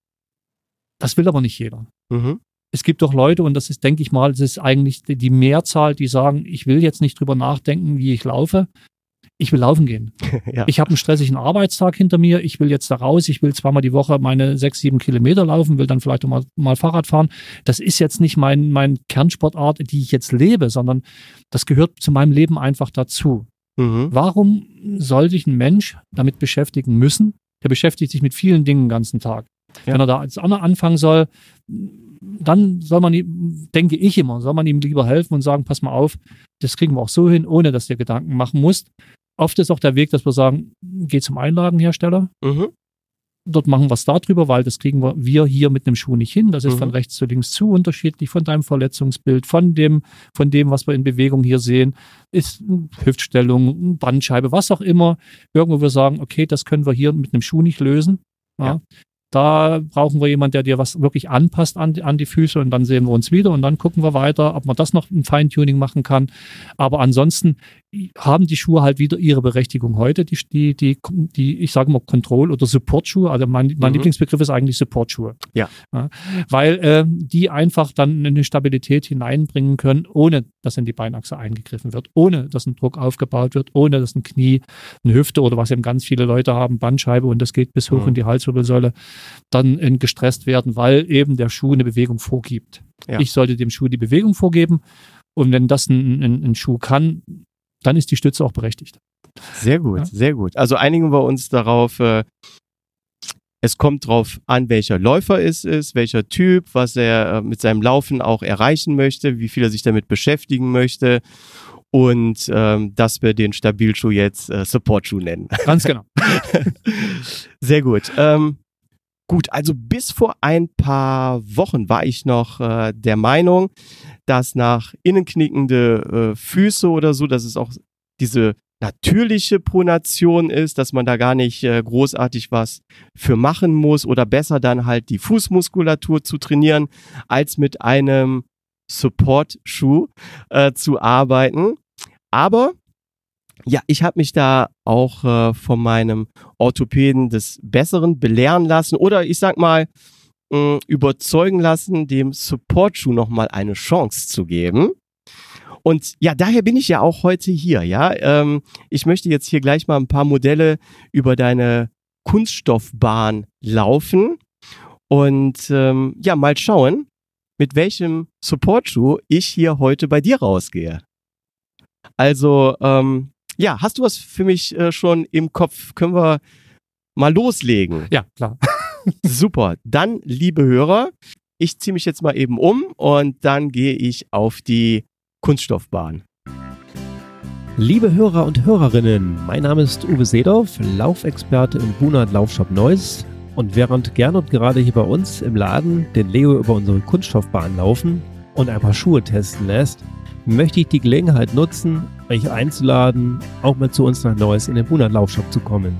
Das will aber nicht jeder. Mhm. Es gibt doch Leute, und das ist, denke ich mal, das ist eigentlich die Mehrzahl, die sagen, ich will jetzt nicht drüber nachdenken, wie ich laufe ich will laufen gehen. ja. Ich habe einen stressigen Arbeitstag hinter mir, ich will jetzt da raus, ich will zweimal die Woche meine sechs, sieben Kilometer laufen, will dann vielleicht auch mal, mal Fahrrad fahren. Das ist jetzt nicht mein, mein Kernsportart, die ich jetzt lebe, sondern das gehört zu meinem Leben einfach dazu. Mhm. Warum soll sich ein Mensch damit beschäftigen müssen? Der beschäftigt sich mit vielen Dingen den ganzen Tag. Ja. Wenn er da als Anna anfangen soll, dann soll man ihm, denke ich immer, soll man ihm lieber helfen und sagen, pass mal auf, das kriegen wir auch so hin, ohne dass du dir Gedanken machen musst. Oft ist auch der Weg, dass wir sagen, geh zum Einlagenhersteller. Mhm. Dort machen wir es darüber, weil das kriegen wir, wir hier mit einem Schuh nicht hin. Das ist mhm. von rechts zu links zu unterschiedlich, von deinem Verletzungsbild, von dem, von dem, was wir in Bewegung hier sehen, ist Hüftstellung, Bandscheibe, was auch immer. Irgendwo wir sagen, okay, das können wir hier mit einem Schuh nicht lösen. Ja. Da brauchen wir jemanden, der dir was wirklich anpasst an, an die Füße und dann sehen wir uns wieder und dann gucken wir weiter, ob man das noch ein Feintuning machen kann. Aber ansonsten haben die Schuhe halt wieder ihre Berechtigung heute, die, die, die, die ich sage mal Control- oder Support-Schuhe. Also mein, mein mhm. Lieblingsbegriff ist eigentlich Support-Schuhe. Ja. ja. Weil äh, die einfach dann eine Stabilität hineinbringen können, ohne dass in die Beinachse eingegriffen wird, ohne dass ein Druck aufgebaut wird, ohne dass ein Knie, eine Hüfte oder was eben ganz viele Leute haben, Bandscheibe und das geht bis hoch mhm. in die Halswirbelsäule, dann in gestresst werden, weil eben der Schuh eine Bewegung vorgibt. Ja. Ich sollte dem Schuh die Bewegung vorgeben. Und wenn das ein, ein, ein Schuh kann, dann ist die Stütze auch berechtigt. Sehr gut, ja? sehr gut. Also einigen wir uns darauf, äh, es kommt darauf an, welcher Läufer es ist, welcher Typ, was er äh, mit seinem Laufen auch erreichen möchte, wie viel er sich damit beschäftigen möchte und ähm, dass wir den Stabilschuh jetzt äh, Supportschuh nennen. Ganz genau. Sehr gut. Ähm, gut, also bis vor ein paar Wochen war ich noch äh, der Meinung, dass nach innen knickende äh, Füße oder so, dass es auch diese natürliche Pronation ist, dass man da gar nicht äh, großartig was für machen muss oder besser dann halt die Fußmuskulatur zu trainieren, als mit einem Support-Schuh äh, zu arbeiten. Aber ja, ich habe mich da auch äh, von meinem Orthopäden des Besseren belehren lassen oder ich sag mal, mh, überzeugen lassen, dem Support-Schuh nochmal eine Chance zu geben. Und ja, daher bin ich ja auch heute hier, ja. Ähm, ich möchte jetzt hier gleich mal ein paar Modelle über deine Kunststoffbahn laufen und ähm, ja, mal schauen, mit welchem Support-Schuh ich hier heute bei dir rausgehe. Also, ähm, ja, hast du was für mich äh, schon im Kopf? Können wir mal loslegen? Ja, klar. Super. Dann, liebe Hörer, ich ziehe mich jetzt mal eben um und dann gehe ich auf die Kunststoffbahn. Liebe Hörer und Hörerinnen, mein Name ist Uwe Seedorf, Laufexperte im Bunert Laufshop Neuss. Und während Gernot gerade hier bei uns im Laden den Leo über unsere Kunststoffbahn laufen und ein paar Schuhe testen lässt, möchte ich die Gelegenheit nutzen, euch einzuladen, auch mal zu uns nach Neuss in den Bunert Laufshop zu kommen.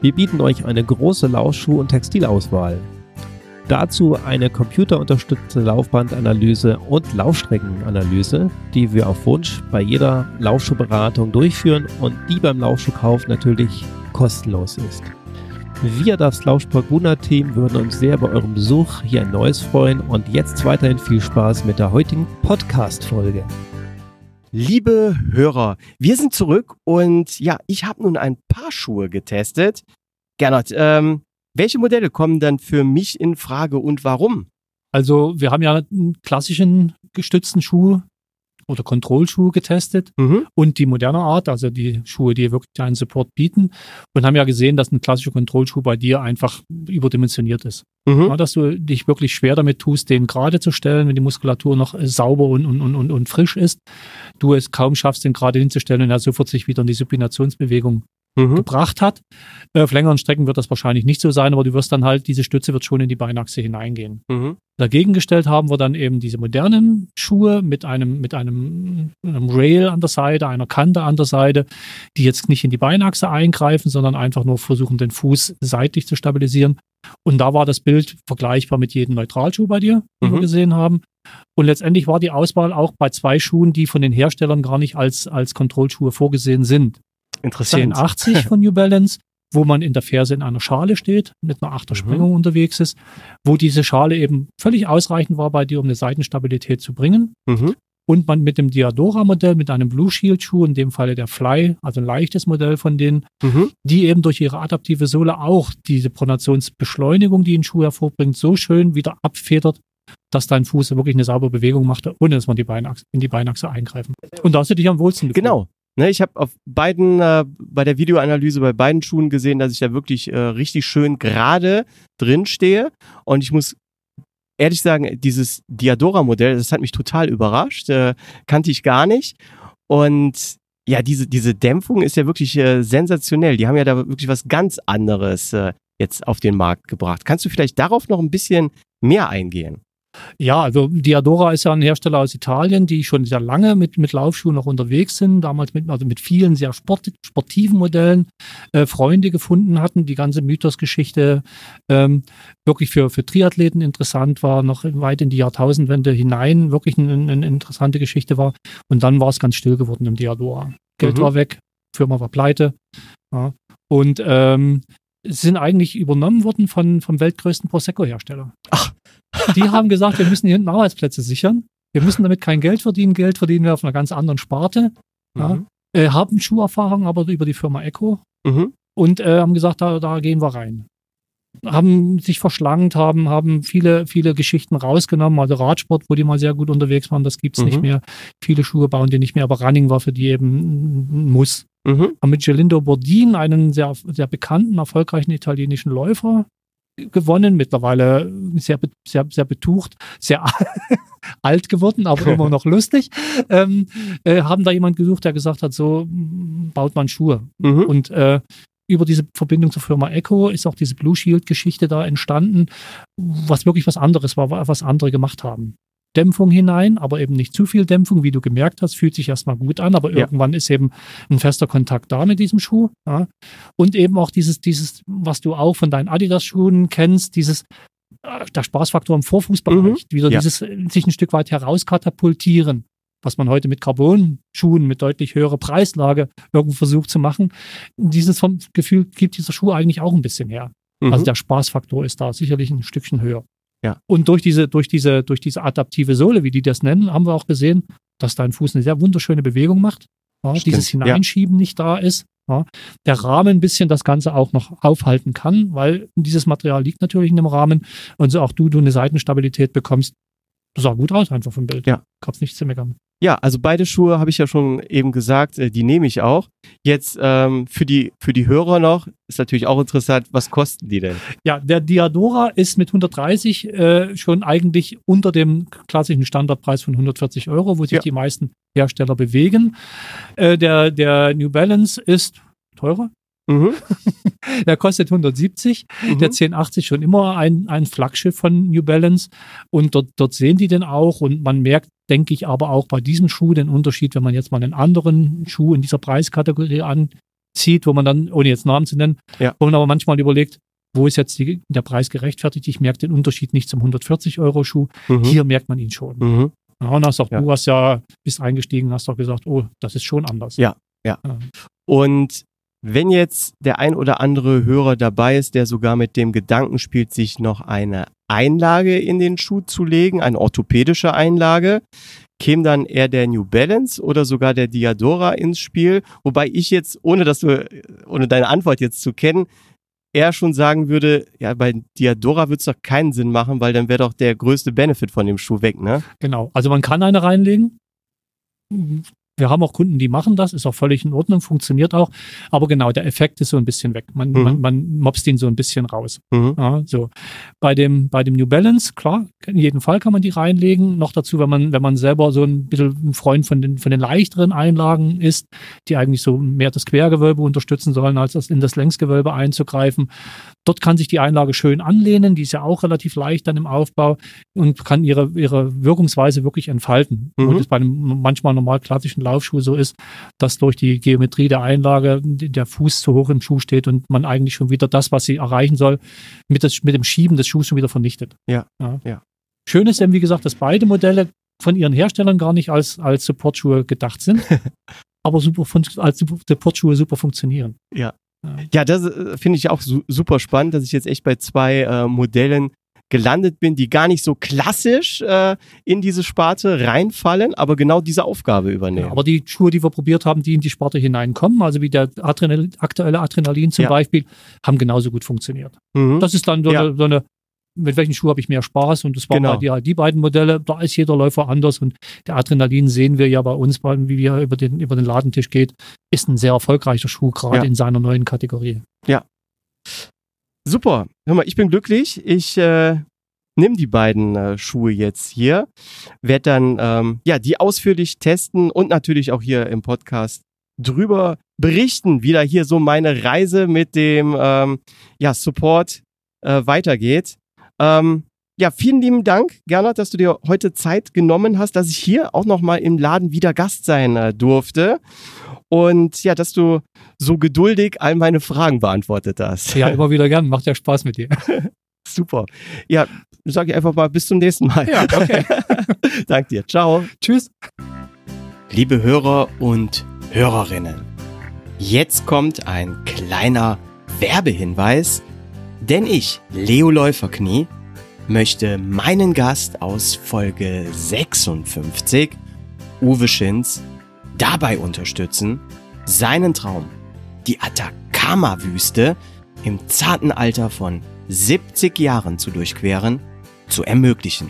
Wir bieten euch eine große Laufschuh- und Textilauswahl. Dazu eine computerunterstützte Laufbandanalyse und Laufstreckenanalyse, die wir auf Wunsch bei jeder Laufschuhberatung durchführen und die beim Laufschuhkauf natürlich kostenlos ist. Wir, das Laufsport Guna Team, würden uns sehr bei eurem Besuch hier in Neues freuen und jetzt weiterhin viel Spaß mit der heutigen Podcast-Folge. Liebe Hörer, wir sind zurück und ja, ich habe nun ein paar Schuhe getestet. Gernot, ähm, welche Modelle kommen dann für mich in Frage und warum? Also wir haben ja einen klassischen gestützten Schuh oder Kontrollschuhe getestet mhm. und die moderne Art, also die Schuhe, die wirklich einen Support bieten und haben ja gesehen, dass ein klassischer Kontrollschuh bei dir einfach überdimensioniert ist. Mhm. Ja, dass du dich wirklich schwer damit tust, den gerade zu stellen, wenn die Muskulatur noch sauber und, und, und, und frisch ist. Du es kaum schaffst, den gerade hinzustellen und er sofort sich wieder in die Supinationsbewegung mhm. gebracht hat. Äh, auf längeren Strecken wird das wahrscheinlich nicht so sein, aber du wirst dann halt, diese Stütze wird schon in die Beinachse hineingehen. Mhm. Dagegen gestellt haben wir dann eben diese modernen Schuhe mit einem, mit einem, einem Rail an der Seite, einer Kante an der Seite, die jetzt nicht in die Beinachse eingreifen, sondern einfach nur versuchen, den Fuß seitlich zu stabilisieren. Und da war das Bild vergleichbar mit jedem Neutralschuh bei dir, den mhm. wir gesehen haben. Und letztendlich war die Auswahl auch bei zwei Schuhen, die von den Herstellern gar nicht als, als Kontrollschuhe vorgesehen sind. Interessant. 1080 von New Balance, wo man in der Ferse in einer Schale steht, mit einer Achtersprengung mhm. unterwegs ist, wo diese Schale eben völlig ausreichend war bei dir, um eine Seitenstabilität zu bringen. Mhm. Und man mit dem Diadora-Modell, mit einem Blue Shield-Schuh, in dem Falle der Fly, also ein leichtes Modell von denen, mhm. die eben durch ihre adaptive Sohle auch diese Pronationsbeschleunigung, die ein Schuh hervorbringt, so schön wieder abfedert, dass dein Fuß wirklich eine saubere Bewegung macht, ohne dass man die Beinachse, in die Beinachse eingreifen. Und da hast du dich am wohlsten gefühlt. Genau, Ne, ich habe auf beiden, äh, bei der Videoanalyse bei beiden Schuhen gesehen, dass ich da wirklich äh, richtig schön gerade drin stehe. Und ich muss ehrlich sagen, dieses Diadora-Modell, das hat mich total überrascht, äh, kannte ich gar nicht. Und ja, diese, diese Dämpfung ist ja wirklich äh, sensationell. Die haben ja da wirklich was ganz anderes äh, jetzt auf den Markt gebracht. Kannst du vielleicht darauf noch ein bisschen mehr eingehen? Ja, also Diadora ist ja ein Hersteller aus Italien, die schon sehr lange mit, mit Laufschuhen noch unterwegs sind, damals mit, also mit vielen sehr sport, sportiven Modellen äh, Freunde gefunden hatten, die ganze Mythos-Geschichte ähm, wirklich für, für Triathleten interessant war, noch weit in die Jahrtausendwende hinein wirklich eine, eine interessante Geschichte war. Und dann war es ganz still geworden im Diadora. Geld mhm. war weg, Firma war pleite. Ja. Und ähm, sind eigentlich übernommen worden von, vom weltgrößten Prosecco-Hersteller. Ach. Die haben gesagt, wir müssen hier hinten Arbeitsplätze sichern. Wir müssen damit kein Geld verdienen. Geld verdienen wir auf einer ganz anderen Sparte. Mhm. Ja. Äh, haben Schuherfahrung, aber über die Firma Echo. Mhm. Und äh, haben gesagt, da, da gehen wir rein. Haben sich verschlankt, haben, haben viele, viele Geschichten rausgenommen. Also Radsport, wo die mal sehr gut unterwegs waren, das gibt's mhm. nicht mehr. Viele Schuhe bauen die nicht mehr, aber Running war für die eben Muss. Mhm. Haben mit Gelindo Bordin einen sehr, sehr bekannten, erfolgreichen italienischen Läufer gewonnen, mittlerweile sehr, sehr, sehr betucht, sehr alt geworden, aber immer noch lustig. Ähm, äh, haben da jemand gesucht, der gesagt hat, so baut man Schuhe. Mhm. Und äh, über diese Verbindung zur Firma Echo ist auch diese Blue Shield-Geschichte da entstanden, was wirklich was anderes war, was andere gemacht haben. Dämpfung hinein, aber eben nicht zu viel Dämpfung, wie du gemerkt hast, fühlt sich erstmal gut an, aber ja. irgendwann ist eben ein fester Kontakt da mit diesem Schuh. Ja. Und eben auch dieses, dieses, was du auch von deinen Adidas-Schuhen kennst, dieses äh, der Spaßfaktor im Vorfußbereich, mhm. wieder ja. dieses sich ein Stück weit herauskatapultieren, was man heute mit Carbon-Schuhen mit deutlich höherer Preislage irgendwo versucht zu machen. Dieses Gefühl gibt dieser Schuh eigentlich auch ein bisschen her. Also mhm. Also der Spaßfaktor ist da sicherlich ein Stückchen höher. Ja. Und durch diese, durch diese, durch diese adaptive Sohle, wie die das nennen, haben wir auch gesehen, dass dein Fuß eine sehr wunderschöne Bewegung macht. Ja, dieses Hineinschieben ja. nicht da ist. Ja, der Rahmen ein bisschen das Ganze auch noch aufhalten kann, weil dieses Material liegt natürlich in dem Rahmen und so auch du, du eine Seitenstabilität bekommst. Das sah gut aus einfach vom Bild. Ja. Gab's nichts zu meckern. Ja, also beide Schuhe habe ich ja schon eben gesagt, äh, die nehme ich auch. Jetzt ähm, für, die, für die Hörer noch, ist natürlich auch interessant, was kosten die denn? Ja, der Diadora ist mit 130 äh, schon eigentlich unter dem klassischen Standardpreis von 140 Euro, wo sich ja. die meisten Hersteller bewegen. Äh, der, der New Balance ist teurer, Mhm. der kostet 170. Mhm. Der 1080 schon immer ein, ein Flaggschiff von New Balance. Und dort, dort sehen die den auch. Und man merkt, denke ich, aber auch bei diesem Schuh den Unterschied, wenn man jetzt mal einen anderen Schuh in dieser Preiskategorie anzieht, wo man dann, ohne jetzt Namen zu nennen, ja. wo man aber manchmal überlegt, wo ist jetzt die, der Preis gerechtfertigt? Ich merke den Unterschied nicht zum 140 Euro Schuh. Mhm. Hier merkt man ihn schon. Mhm. Und hast auch, ja. du hast ja, bist eingestiegen, hast doch gesagt, oh, das ist schon anders. Ja, ja. ja. Und wenn jetzt der ein oder andere Hörer dabei ist, der sogar mit dem Gedanken spielt, sich noch eine Einlage in den Schuh zu legen, eine orthopädische Einlage, käme dann eher der New Balance oder sogar der Diadora ins Spiel. Wobei ich jetzt, ohne dass du, ohne deine Antwort jetzt zu kennen, eher schon sagen würde, ja, bei Diadora würde es doch keinen Sinn machen, weil dann wäre doch der größte Benefit von dem Schuh weg, ne? Genau. Also man kann eine reinlegen. Wir haben auch Kunden, die machen das, ist auch völlig in Ordnung, funktioniert auch. Aber genau, der Effekt ist so ein bisschen weg. Man, mhm. man, man mobst ihn so ein bisschen raus. Mhm. Ja, so. Bei dem, bei dem New Balance, klar, in jedem Fall kann man die reinlegen. Noch dazu, wenn man, wenn man selber so ein bisschen ein Freund von den, von den leichteren Einlagen ist, die eigentlich so mehr das Quergewölbe unterstützen sollen, als das in das Längsgewölbe einzugreifen. Dort kann sich die Einlage schön anlehnen. Die ist ja auch relativ leicht dann im Aufbau und kann ihre, ihre Wirkungsweise wirklich entfalten. Mhm. Und es bei einem manchmal normal klassischen Laufschuh so ist, dass durch die Geometrie der Einlage der Fuß zu hoch im Schuh steht und man eigentlich schon wieder das, was sie erreichen soll, mit, das, mit dem Schieben des Schuhs schon wieder vernichtet. Ja. ja. ja. Schön ist eben, wie gesagt, dass beide Modelle von ihren Herstellern gar nicht als, als Supportschuhe gedacht sind, aber super als Supportschuhe super funktionieren. Ja. Ja, das äh, finde ich auch su super spannend, dass ich jetzt echt bei zwei äh, Modellen gelandet bin, die gar nicht so klassisch äh, in diese Sparte reinfallen, aber genau diese Aufgabe übernehmen. Ja, aber die Schuhe, die wir probiert haben, die in die Sparte hineinkommen, also wie der Adrenal aktuelle Adrenalin zum ja. Beispiel, haben genauso gut funktioniert. Mhm. Das ist dann so, ja. eine, so eine mit welchen Schuh habe ich mehr Spaß und das waren genau. halt die, die beiden Modelle. Da ist jeder Läufer anders und der Adrenalin sehen wir ja bei uns, wie er über den, über den Ladentisch geht, ist ein sehr erfolgreicher Schuh, gerade ja. in seiner neuen Kategorie. Ja. Super. Hör mal, ich bin glücklich. Ich äh, nimm die beiden äh, Schuhe jetzt hier, werde dann ähm, ja die ausführlich testen und natürlich auch hier im Podcast drüber berichten, wie da hier so meine Reise mit dem ähm, ja, Support äh, weitergeht. Ähm, ja, vielen lieben Dank, Gernot, dass du dir heute Zeit genommen hast, dass ich hier auch nochmal im Laden wieder Gast sein äh, durfte. Und ja, dass du so geduldig all meine Fragen beantwortet hast. Ja, immer wieder gern. Macht ja Spaß mit dir. Super. Ja, sage ich einfach mal bis zum nächsten Mal. Ja, okay. Dank dir. Ciao. Tschüss. Liebe Hörer und Hörerinnen, jetzt kommt ein kleiner Werbehinweis, denn ich, Leo Läuferknie, möchte meinen Gast aus Folge 56, Uwe Schinz, dabei unterstützen, seinen Traum, die Atacama-Wüste im zarten Alter von 70 Jahren zu durchqueren, zu ermöglichen.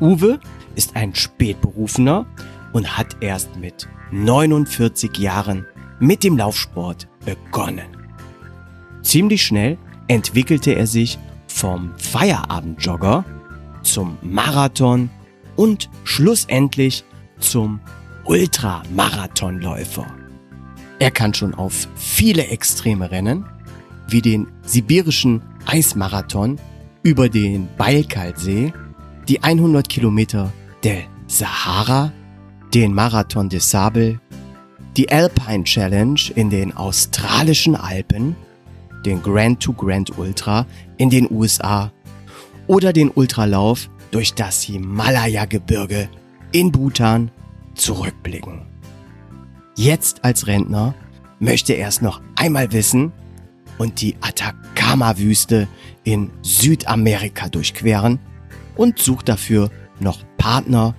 Uwe ist ein Spätberufener und hat erst mit 49 Jahren mit dem Laufsport begonnen. Ziemlich schnell entwickelte er sich vom Feierabendjogger zum Marathon und schlussendlich zum Ultramarathonläufer. Er kann schon auf viele extreme Rennen, wie den sibirischen Eismarathon über den Bailkalsee, die 100 Kilometer der Sahara, den Marathon des Sable, die Alpine Challenge in den australischen Alpen, den Grand to Grand Ultra in den USA oder den Ultralauf durch das Himalaya-Gebirge in Bhutan zurückblicken. Jetzt als Rentner möchte er es noch einmal wissen und die Atacama-Wüste in Südamerika durchqueren und sucht dafür noch Partner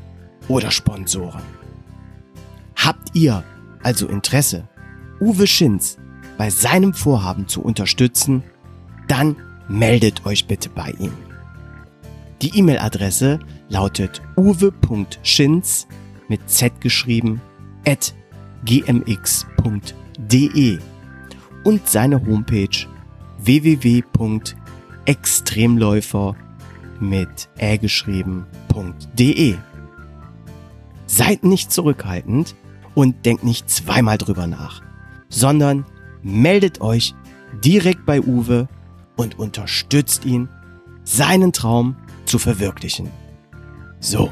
oder Sponsoren. Habt ihr also Interesse, Uwe Schinz bei seinem Vorhaben zu unterstützen, dann meldet euch bitte bei ihm. Die E-Mail-Adresse lautet uwe.schinz mit z geschrieben at gmx.de und seine Homepage www.extremläufer mit ä geschrieben.de. Seid nicht zurückhaltend und denkt nicht zweimal drüber nach, sondern meldet euch direkt bei Uwe und unterstützt ihn, seinen Traum zu verwirklichen. So,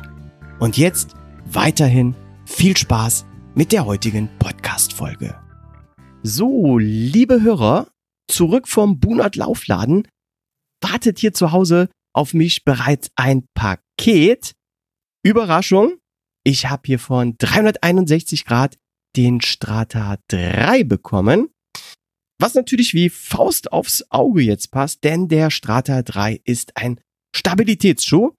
und jetzt weiterhin viel Spaß mit der heutigen Podcast-Folge. So, liebe Hörer, zurück vom Bunert Laufladen wartet hier zu Hause auf mich bereits ein Paket. Überraschung, ich habe hier von 361 Grad den Strata 3 bekommen. Was natürlich wie Faust aufs Auge jetzt passt, denn der Strata 3 ist ein Stabilitätsschuh.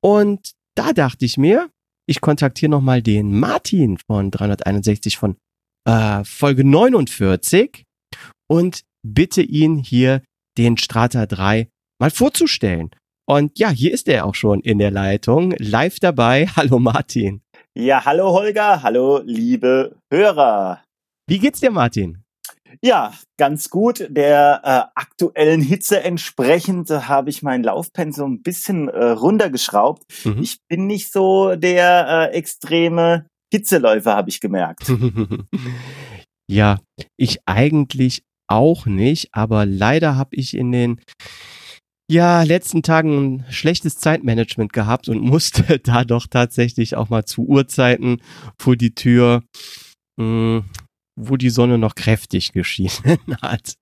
Und da dachte ich mir, ich kontaktiere nochmal den Martin von 361 von äh, Folge 49 und bitte ihn hier den Strata 3 mal vorzustellen. Und ja, hier ist er auch schon in der Leitung, live dabei. Hallo Martin. Ja, hallo Holger, hallo liebe Hörer. Wie geht's dir, Martin? Ja, ganz gut. Der äh, aktuellen Hitze entsprechend äh, habe ich mein Laufpensum ein bisschen äh, runtergeschraubt. Mhm. Ich bin nicht so der äh, extreme Hitzeläufer, habe ich gemerkt. ja, ich eigentlich auch nicht, aber leider habe ich in den ja, letzten Tagen ein schlechtes Zeitmanagement gehabt und musste da doch tatsächlich auch mal zu Uhrzeiten vor die Tür. Mh, hm, wo die Sonne noch kräftig geschienen hat.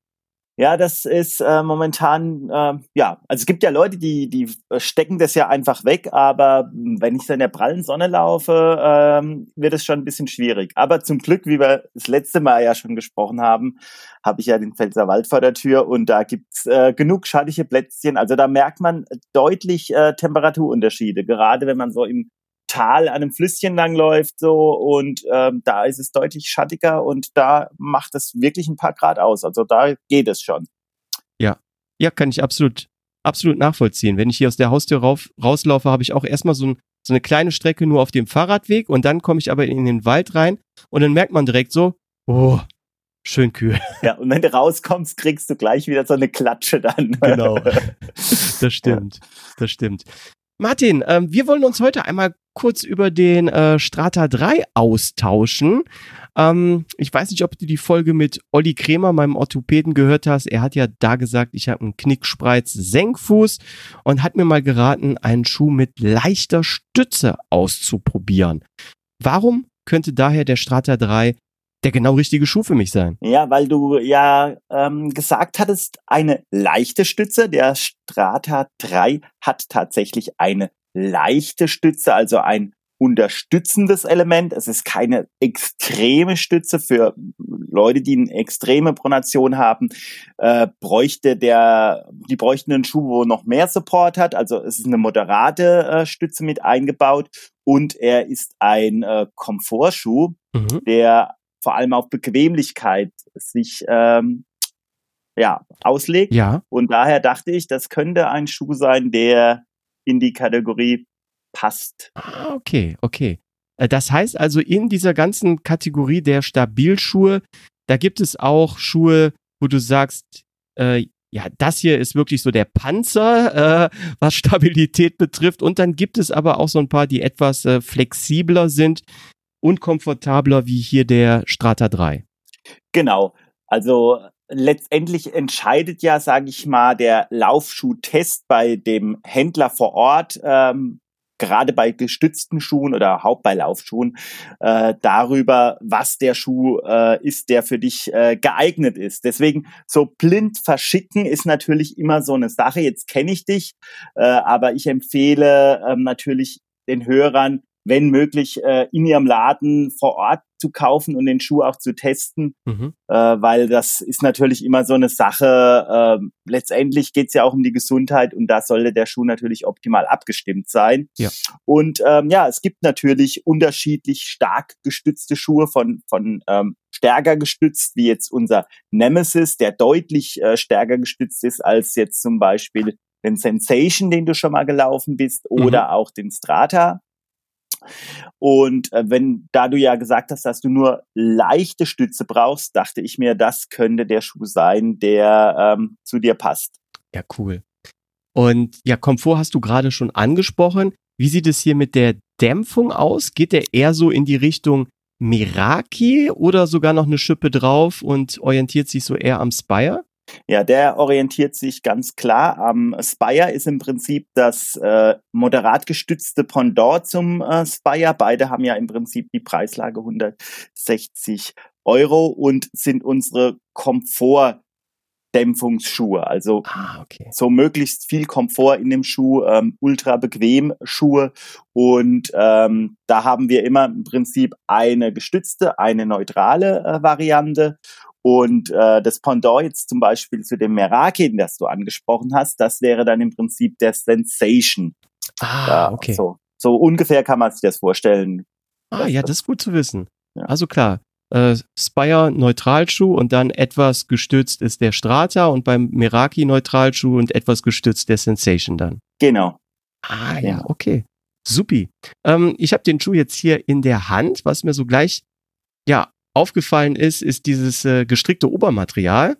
Ja, das ist äh, momentan, äh, ja, also es gibt ja Leute, die, die stecken das ja einfach weg, aber wenn ich dann in der prallen Sonne laufe, ähm, wird es schon ein bisschen schwierig. Aber zum Glück, wie wir das letzte Mal ja schon gesprochen haben, habe ich ja den Pfälzer Wald vor der Tür und da gibt's äh, genug schattige Plätzchen. Also da merkt man deutlich äh, Temperaturunterschiede, gerade wenn man so im Tal an einem Flüsschen langläuft so und ähm, da ist es deutlich schattiger und da macht es wirklich ein paar Grad aus. Also da geht es schon. Ja, ja, kann ich absolut, absolut nachvollziehen. Wenn ich hier aus der Haustür rauf, rauslaufe, habe ich auch erstmal so, ein, so eine kleine Strecke nur auf dem Fahrradweg und dann komme ich aber in den Wald rein und dann merkt man direkt so, oh, schön kühl. Ja, und wenn du rauskommst, kriegst du gleich wieder so eine Klatsche dann. Genau. Das stimmt, das stimmt. Martin, ähm, wir wollen uns heute einmal kurz über den äh, Strata 3 austauschen. Ähm, ich weiß nicht, ob du die Folge mit Olli Kremer, meinem Orthopäden, gehört hast. Er hat ja da gesagt, ich habe einen Knickspreiz-Senkfuß und hat mir mal geraten, einen Schuh mit leichter Stütze auszuprobieren. Warum könnte daher der Strata 3 der genau richtige Schuh für mich sein. Ja, weil du ja ähm, gesagt hattest, eine leichte Stütze. Der Strata 3 hat tatsächlich eine leichte Stütze, also ein unterstützendes Element. Es ist keine extreme Stütze für Leute, die eine extreme Pronation haben. Äh, bräuchte der, die bräuchten einen Schuh, wo noch mehr Support hat. Also es ist eine moderate äh, Stütze mit eingebaut und er ist ein äh, Komfortschuh, mhm. der vor allem auf Bequemlichkeit sich ähm, ja, auslegt. Ja. Und daher dachte ich, das könnte ein Schuh sein, der in die Kategorie passt. Ah, okay, okay. Äh, das heißt also, in dieser ganzen Kategorie der Stabilschuhe, da gibt es auch Schuhe, wo du sagst, äh, ja, das hier ist wirklich so der Panzer, äh, was Stabilität betrifft. Und dann gibt es aber auch so ein paar, die etwas äh, flexibler sind, unkomfortabler wie hier der Strata 3. Genau. Also letztendlich entscheidet ja, sage ich mal, der Laufschuhtest bei dem Händler vor Ort, ähm, gerade bei gestützten Schuhen oder Haupt bei Laufschuhen, äh, darüber, was der Schuh äh, ist, der für dich äh, geeignet ist. Deswegen so blind verschicken ist natürlich immer so eine Sache. Jetzt kenne ich dich, äh, aber ich empfehle ähm, natürlich den Hörern, wenn möglich, äh, in ihrem Laden vor Ort zu kaufen und den Schuh auch zu testen, mhm. äh, weil das ist natürlich immer so eine Sache. Äh, letztendlich geht es ja auch um die Gesundheit und da sollte der Schuh natürlich optimal abgestimmt sein. Ja. Und ähm, ja, es gibt natürlich unterschiedlich stark gestützte Schuhe von, von ähm, stärker gestützt, wie jetzt unser Nemesis, der deutlich äh, stärker gestützt ist als jetzt zum Beispiel den Sensation, den du schon mal gelaufen bist, oder mhm. auch den Strata. Und äh, wenn, da du ja gesagt hast, dass du nur leichte Stütze brauchst, dachte ich mir, das könnte der Schuh sein, der ähm, zu dir passt. Ja, cool. Und ja, Komfort hast du gerade schon angesprochen. Wie sieht es hier mit der Dämpfung aus? Geht der eher so in die Richtung Meraki oder sogar noch eine Schippe drauf und orientiert sich so eher am Spire? Ja, der orientiert sich ganz klar am Spire, ist im Prinzip das äh, moderat gestützte Pendant zum äh, Spire. Beide haben ja im Prinzip die Preislage 160 Euro und sind unsere Komfort Dämpfungsschuhe. Also ah, okay. so möglichst viel Komfort in dem Schuh, ähm, ultra bequem Schuhe. Und ähm, da haben wir immer im Prinzip eine gestützte, eine neutrale äh, Variante. Und äh, das Pendant jetzt zum Beispiel zu dem Meraki, das du angesprochen hast, das wäre dann im Prinzip der Sensation. Ah, okay. So, so ungefähr kann man sich das vorstellen. Ah, ja, das ist gut zu wissen. Ja. Also klar, äh, Spire Neutralschuh und dann etwas gestützt ist der Strata und beim Meraki Neutralschuh und etwas gestützt der Sensation dann. Genau. Ah ja, genau. okay. Supi. Ähm, ich habe den Schuh jetzt hier in der Hand, was mir so gleich ja aufgefallen ist, ist dieses äh, gestrickte Obermaterial,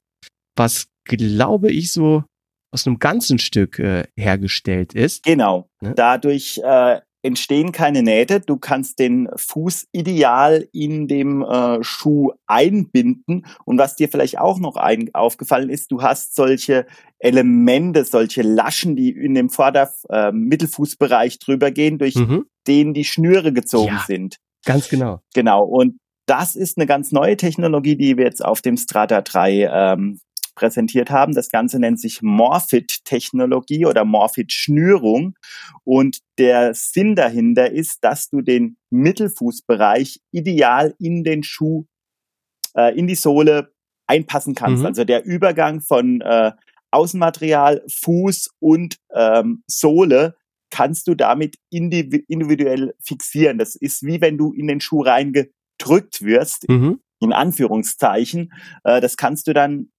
was glaube ich so aus einem ganzen Stück äh, hergestellt ist. Genau. Ne? Dadurch äh, entstehen keine Nähte. Du kannst den Fuß ideal in dem äh, Schuh einbinden. Und was dir vielleicht auch noch ein, aufgefallen ist, du hast solche Elemente, solche Laschen, die in dem Vorder-, äh, Mittelfußbereich drüber gehen, durch mhm. denen die Schnüre gezogen ja, sind. Ganz genau. Genau. Und das ist eine ganz neue Technologie, die wir jetzt auf dem Strata 3 ähm, präsentiert haben. Das Ganze nennt sich Morphit-Technologie oder Morphit-Schnürung. Und der Sinn dahinter ist, dass du den Mittelfußbereich ideal in den Schuh, äh, in die Sohle einpassen kannst. Mhm. Also der Übergang von äh, Außenmaterial, Fuß und ähm, Sohle kannst du damit individuell fixieren. Das ist wie wenn du in den Schuh reinge gedrückt wirst, mhm. in Anführungszeichen, äh, das kannst du dann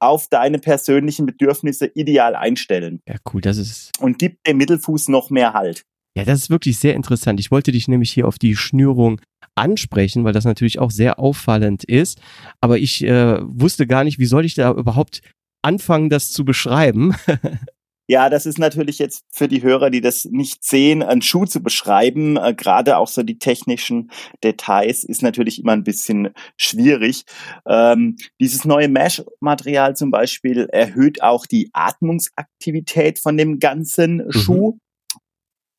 auf deine persönlichen Bedürfnisse ideal einstellen. Ja, cool, das ist. Und gibt dem Mittelfuß noch mehr Halt. Ja, das ist wirklich sehr interessant. Ich wollte dich nämlich hier auf die Schnürung ansprechen, weil das natürlich auch sehr auffallend ist. Aber ich äh, wusste gar nicht, wie soll ich da überhaupt anfangen, das zu beschreiben. Ja, das ist natürlich jetzt für die Hörer, die das nicht sehen, einen Schuh zu beschreiben. Äh, Gerade auch so die technischen Details ist natürlich immer ein bisschen schwierig. Ähm, dieses neue Mesh-Material zum Beispiel erhöht auch die Atmungsaktivität von dem ganzen mhm. Schuh.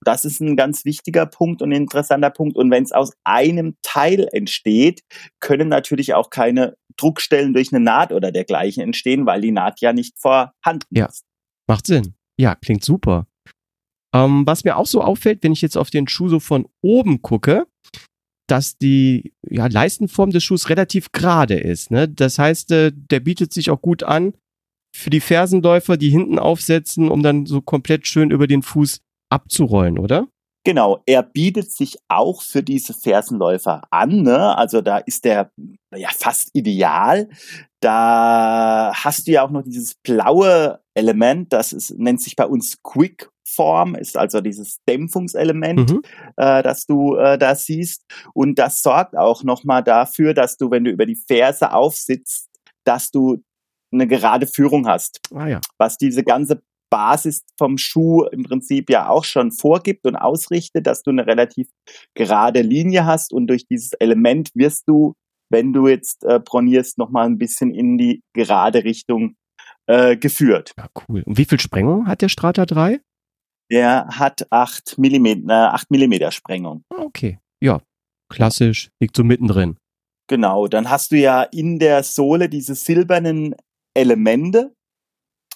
Das ist ein ganz wichtiger Punkt und ein interessanter Punkt. Und wenn es aus einem Teil entsteht, können natürlich auch keine Druckstellen durch eine Naht oder dergleichen entstehen, weil die Naht ja nicht vorhanden ja, ist. Macht Sinn. Ja, klingt super. Ähm, was mir auch so auffällt, wenn ich jetzt auf den Schuh so von oben gucke, dass die ja, Leistenform des Schuhs relativ gerade ist. Ne? Das heißt, äh, der bietet sich auch gut an für die Fersenläufer, die hinten aufsetzen, um dann so komplett schön über den Fuß abzurollen, oder? Genau, er bietet sich auch für diese Fersenläufer an. Ne? Also da ist der ja fast ideal. Da hast du ja auch noch dieses blaue Element, das ist, nennt sich bei uns Quick Form, ist also dieses Dämpfungselement, mhm. äh, das du äh, da siehst. Und das sorgt auch nochmal dafür, dass du, wenn du über die Ferse aufsitzt, dass du eine gerade Führung hast. Ah, ja. Was diese ganze Basis vom Schuh im Prinzip ja auch schon vorgibt und ausrichtet, dass du eine relativ gerade Linie hast und durch dieses Element wirst du, wenn du jetzt äh, bronierst, nochmal ein bisschen in die gerade Richtung äh, geführt. Ja, cool. Und wie viel Sprengung hat der Strata 3? Der hat 8 mm, 8 mm Sprengung. Okay. Ja, klassisch, liegt so mittendrin. Genau, dann hast du ja in der Sohle diese silbernen Elemente,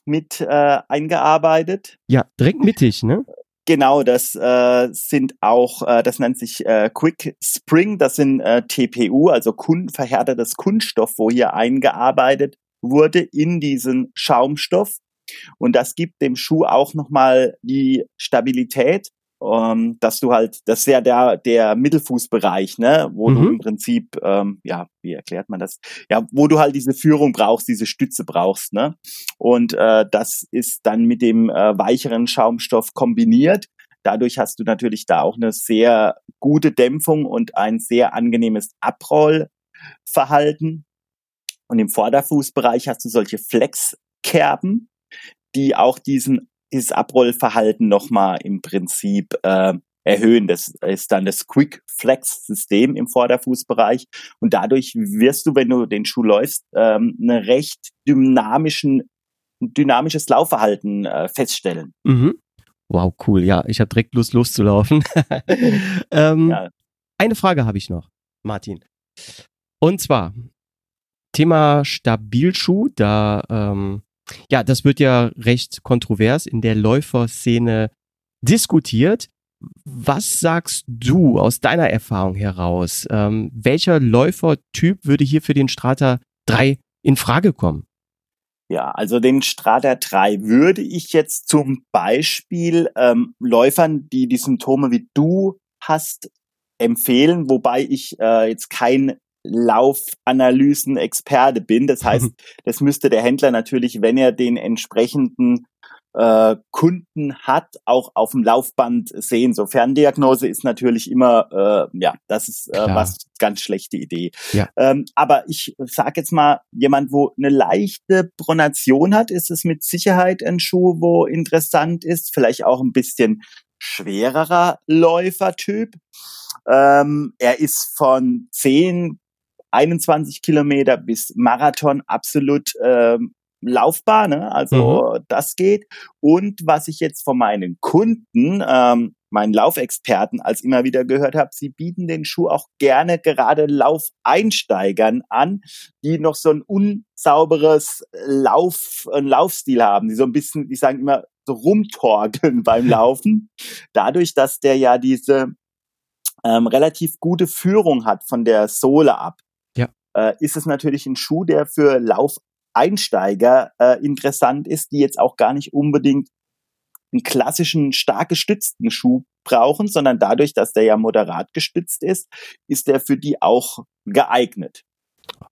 mit äh, eingearbeitet. Ja, direkt mittig, ne? Genau, das äh, sind auch, äh, das nennt sich äh, Quick Spring, das sind äh, TPU, also kun verhärtetes Kunststoff, wo hier eingearbeitet wurde in diesen Schaumstoff. Und das gibt dem Schuh auch nochmal die Stabilität ähm, dass du halt, das ist ja der, der Mittelfußbereich, ne, wo mhm. du im Prinzip, ähm, ja, wie erklärt man das? Ja, wo du halt diese Führung brauchst, diese Stütze brauchst, ne? Und äh, das ist dann mit dem äh, weicheren Schaumstoff kombiniert. Dadurch hast du natürlich da auch eine sehr gute Dämpfung und ein sehr angenehmes Abrollverhalten. Und im Vorderfußbereich hast du solche Flexkerben, die auch diesen dieses Abrollverhalten nochmal im Prinzip äh, erhöhen. Das ist dann das Quick Flex System im Vorderfußbereich. Und dadurch wirst du, wenn du den Schuh läufst, ähm, eine recht dynamischen, dynamisches Laufverhalten äh, feststellen. Mhm. Wow, cool. Ja, ich habe direkt Lust loszulaufen. ähm, ja. Eine Frage habe ich noch, Martin. Und zwar Thema Stabilschuh. Da ähm, ja, das wird ja recht kontrovers in der Läuferszene diskutiert. Was sagst du aus deiner Erfahrung heraus? Ähm, welcher Läufertyp würde hier für den Strata 3 in Frage kommen? Ja, also den Strata 3 würde ich jetzt zum Beispiel ähm, Läufern, die die Symptome wie du hast, empfehlen, wobei ich äh, jetzt kein Laufanalysen-Experte bin. Das heißt, das müsste der Händler natürlich, wenn er den entsprechenden äh, Kunden hat, auch auf dem Laufband sehen. So Ferndiagnose ist natürlich immer, äh, ja, das ist äh, was ganz schlechte Idee. Ja. Ähm, aber ich sage jetzt mal, jemand, wo eine leichte Pronation hat, ist es mit Sicherheit ein Schuh, wo interessant ist. Vielleicht auch ein bisschen schwererer Läufertyp. Ähm, er ist von 10 21 Kilometer bis Marathon absolut ähm, laufbar, ne? also mhm. das geht. Und was ich jetzt von meinen Kunden, ähm, meinen Laufexperten, als immer wieder gehört habe, sie bieten den Schuh auch gerne gerade Laufeinsteigern an, die noch so ein unsauberes Lauf, ein Laufstil haben, die so ein bisschen, die sagen immer, so rumtorgeln beim Laufen. Dadurch, dass der ja diese ähm, relativ gute Führung hat von der Sohle ab, äh, ist es natürlich ein Schuh, der für Laufeinsteiger äh, interessant ist, die jetzt auch gar nicht unbedingt einen klassischen stark gestützten Schuh brauchen, sondern dadurch, dass der ja moderat gestützt ist, ist der für die auch geeignet.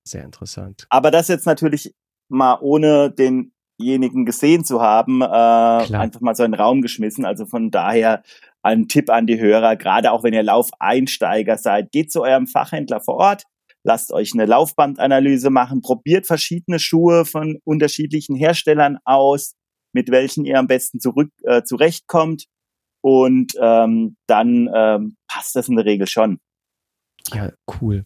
Sehr interessant. Aber das jetzt natürlich mal ohne denjenigen gesehen zu haben, äh, einfach mal so in den Raum geschmissen. Also von daher ein Tipp an die Hörer, gerade auch wenn ihr Laufeinsteiger seid, geht zu eurem Fachhändler vor Ort, lasst euch eine Laufbandanalyse machen, probiert verschiedene Schuhe von unterschiedlichen Herstellern aus, mit welchen ihr am besten zurück äh, zurechtkommt. Und ähm, dann ähm, passt das in der Regel schon. Ja, cool.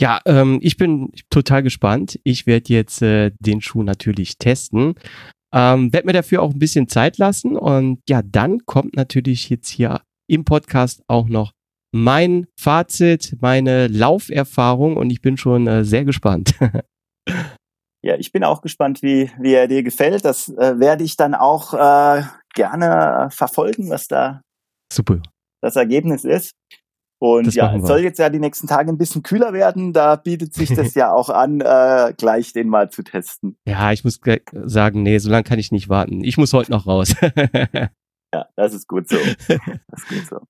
Ja, ähm, ich bin total gespannt. Ich werde jetzt äh, den Schuh natürlich testen. Ähm, werde mir dafür auch ein bisschen Zeit lassen. Und ja, dann kommt natürlich jetzt hier im Podcast auch noch mein Fazit, meine Lauferfahrung und ich bin schon äh, sehr gespannt. ja, ich bin auch gespannt, wie, wie er dir gefällt. Das äh, werde ich dann auch äh, gerne verfolgen, was da Super. das Ergebnis ist. Und das ja, es soll jetzt ja die nächsten Tage ein bisschen kühler werden. Da bietet sich das ja auch an, äh, gleich den mal zu testen. Ja, ich muss sagen, nee, so lange kann ich nicht warten. Ich muss heute noch raus. ja, das ist gut so. Das ist gut so.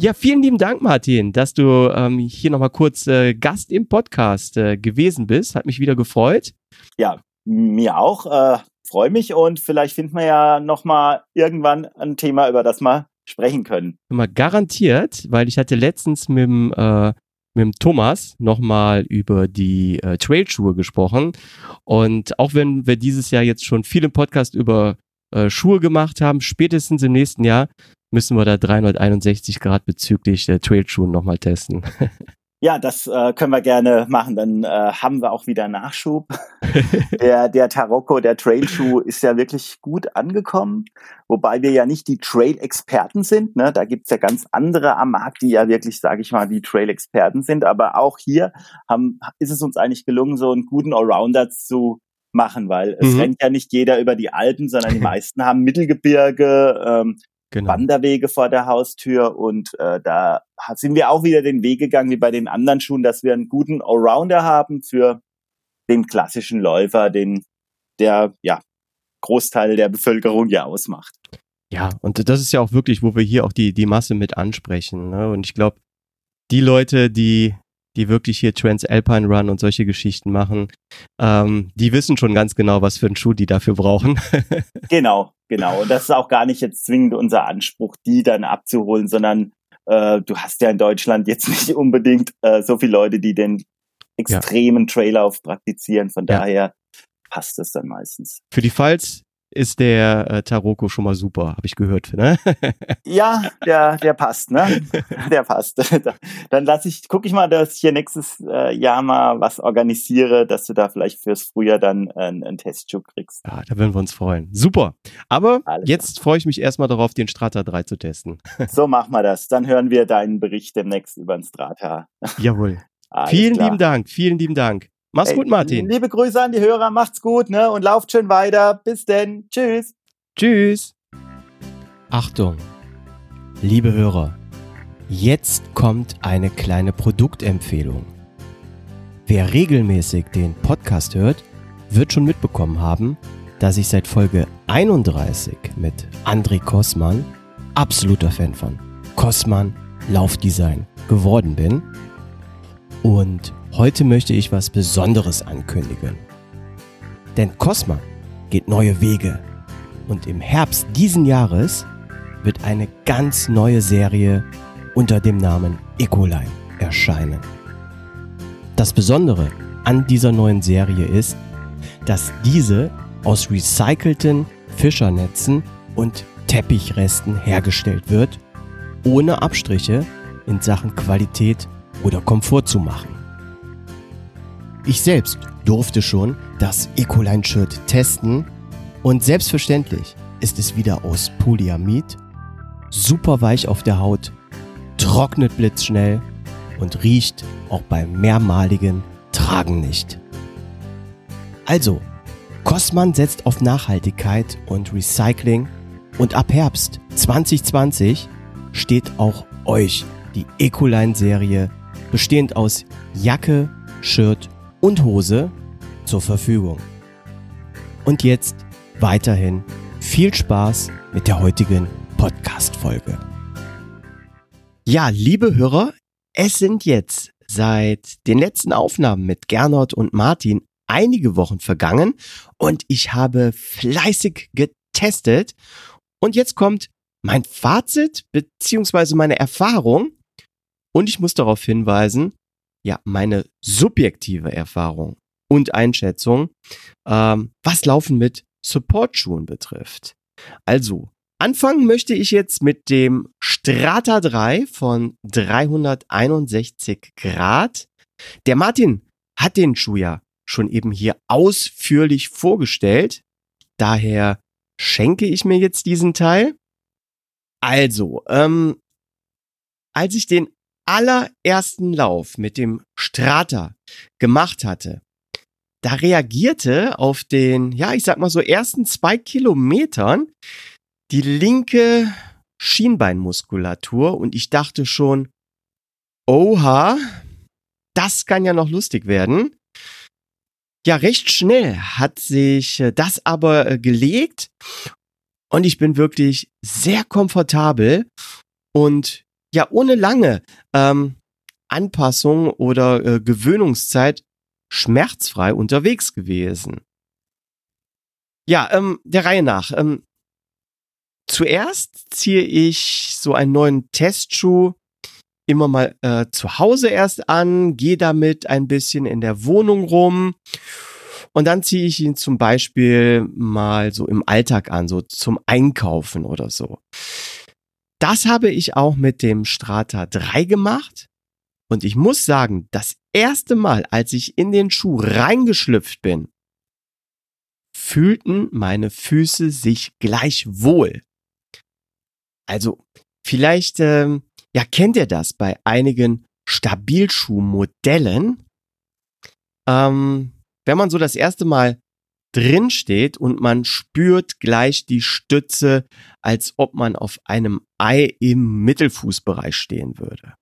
Ja, vielen lieben Dank, Martin, dass du ähm, hier nochmal kurz äh, Gast im Podcast äh, gewesen bist. Hat mich wieder gefreut. Ja, mir auch. Äh, Freue mich und vielleicht finden wir ja nochmal irgendwann ein Thema, über das wir sprechen können. Mal garantiert, weil ich hatte letztens mit dem, äh, mit dem Thomas nochmal über die äh, Trailschuhe gesprochen. Und auch wenn wir dieses Jahr jetzt schon viel im Podcast über äh, Schuhe gemacht haben, spätestens im nächsten Jahr müssen wir da 361 Grad bezüglich der Trailschuhen nochmal testen. Ja, das äh, können wir gerne machen. Dann äh, haben wir auch wieder Nachschub. der, der Tarocco, der Trailschuh, ist ja wirklich gut angekommen. Wobei wir ja nicht die Trail-Experten sind. Ne? Da gibt's ja ganz andere am Markt, die ja wirklich, sage ich mal, die Trail-Experten sind. Aber auch hier haben, ist es uns eigentlich gelungen, so einen guten Allrounder zu machen, weil es mhm. rennt ja nicht jeder über die Alpen, sondern die meisten haben Mittelgebirge, ähm, genau. Wanderwege vor der Haustür und äh, da sind wir auch wieder den Weg gegangen wie bei den anderen Schuhen, dass wir einen guten Allrounder haben für den klassischen Läufer, den der ja Großteil der Bevölkerung ja ausmacht. Ja, und das ist ja auch wirklich, wo wir hier auch die die Masse mit ansprechen. Ne? Und ich glaube, die Leute, die die wirklich hier Transalpine Run und solche Geschichten machen, ähm, die wissen schon ganz genau, was für einen Schuh die dafür brauchen. genau, genau. Und das ist auch gar nicht jetzt zwingend unser Anspruch, die dann abzuholen, sondern äh, du hast ja in Deutschland jetzt nicht unbedingt äh, so viele Leute, die den extremen ja. Traillauf praktizieren. Von ja. daher passt es dann meistens. Für die Falls ist der äh, Taroko schon mal super, habe ich gehört. Ne? ja, der, der passt, ne? Der passt. Dann lasse ich, gucke ich mal, dass ich hier nächstes äh, Jahr mal was organisiere, dass du da vielleicht fürs Frühjahr dann äh, einen Testschuh kriegst. Ja, da würden wir uns freuen. Super. Aber Alles jetzt freue ich mich erstmal darauf, den Strata 3 zu testen. so machen wir das. Dann hören wir deinen Bericht demnächst über den Strata. Jawohl. Alles vielen klar. lieben Dank, vielen lieben Dank. Mach's Ey, gut, Martin. Liebe Grüße an die Hörer, macht's gut, ne? Und lauft schön weiter. Bis denn. Tschüss. Tschüss. Achtung, liebe Hörer, jetzt kommt eine kleine Produktempfehlung. Wer regelmäßig den Podcast hört, wird schon mitbekommen haben, dass ich seit Folge 31 mit André Kossmann, absoluter Fan von Kossmann Laufdesign, geworden bin. Und Heute möchte ich was Besonderes ankündigen. Denn Cosma geht neue Wege und im Herbst diesen Jahres wird eine ganz neue Serie unter dem Namen Ecoline erscheinen. Das Besondere an dieser neuen Serie ist, dass diese aus recycelten Fischernetzen und Teppichresten hergestellt wird, ohne Abstriche in Sachen Qualität oder Komfort zu machen. Ich selbst durfte schon das Ecoline-Shirt testen und selbstverständlich ist es wieder aus Polyamid, super weich auf der Haut, trocknet blitzschnell und riecht auch beim mehrmaligen Tragen nicht. Also, Kostmann setzt auf Nachhaltigkeit und Recycling und ab Herbst 2020 steht auch euch die Ecoline-Serie bestehend aus Jacke, Shirt und Hose zur Verfügung. Und jetzt weiterhin viel Spaß mit der heutigen Podcast-Folge. Ja, liebe Hörer, es sind jetzt seit den letzten Aufnahmen mit Gernot und Martin einige Wochen vergangen und ich habe fleißig getestet. Und jetzt kommt mein Fazit beziehungsweise meine Erfahrung. Und ich muss darauf hinweisen, ja, meine subjektive Erfahrung und Einschätzung, ähm, was Laufen mit Supportschuhen betrifft. Also, anfangen möchte ich jetzt mit dem Strata 3 von 361 Grad. Der Martin hat den Schuh ja schon eben hier ausführlich vorgestellt. Daher schenke ich mir jetzt diesen Teil. Also, ähm, als ich den allerersten Lauf mit dem Strata gemacht hatte, da reagierte auf den, ja, ich sag mal so ersten zwei Kilometern die linke Schienbeinmuskulatur und ich dachte schon, oha, das kann ja noch lustig werden. Ja, recht schnell hat sich äh, das aber äh, gelegt und ich bin wirklich sehr komfortabel und ja, ohne lange ähm, Anpassung oder äh, Gewöhnungszeit schmerzfrei unterwegs gewesen. Ja, ähm, der Reihe nach. Ähm, zuerst ziehe ich so einen neuen Testschuh immer mal äh, zu Hause erst an, gehe damit ein bisschen in der Wohnung rum und dann ziehe ich ihn zum Beispiel mal so im Alltag an, so zum Einkaufen oder so. Das habe ich auch mit dem Strata 3 gemacht. Und ich muss sagen, das erste Mal, als ich in den Schuh reingeschlüpft bin, fühlten meine Füße sich gleich wohl. Also, vielleicht, ähm, ja, kennt ihr das bei einigen Stabilschuhmodellen? Ähm, wenn man so das erste Mal drin steht und man spürt gleich die Stütze, als ob man auf einem Ei im Mittelfußbereich stehen würde.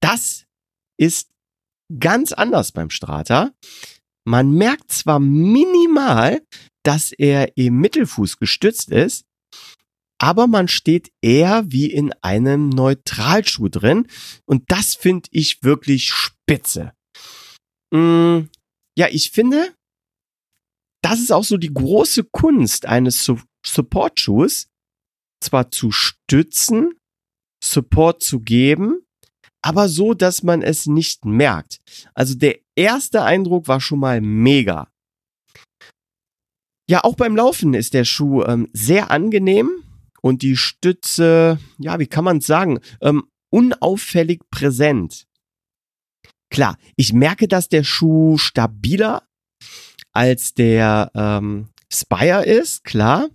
Das ist ganz anders beim Strata. Man merkt zwar minimal, dass er im Mittelfuß gestützt ist, aber man steht eher wie in einem Neutralschuh drin und das finde ich wirklich spitze. Mm, ja, ich finde, das ist auch so die große Kunst eines Su Support-Schuhs, zwar zu stützen, Support zu geben, aber so, dass man es nicht merkt. Also der erste Eindruck war schon mal mega. Ja, auch beim Laufen ist der Schuh ähm, sehr angenehm und die Stütze, ja, wie kann man es sagen, ähm, unauffällig präsent. Klar, ich merke, dass der Schuh stabiler als der ähm, Spire ist, klar.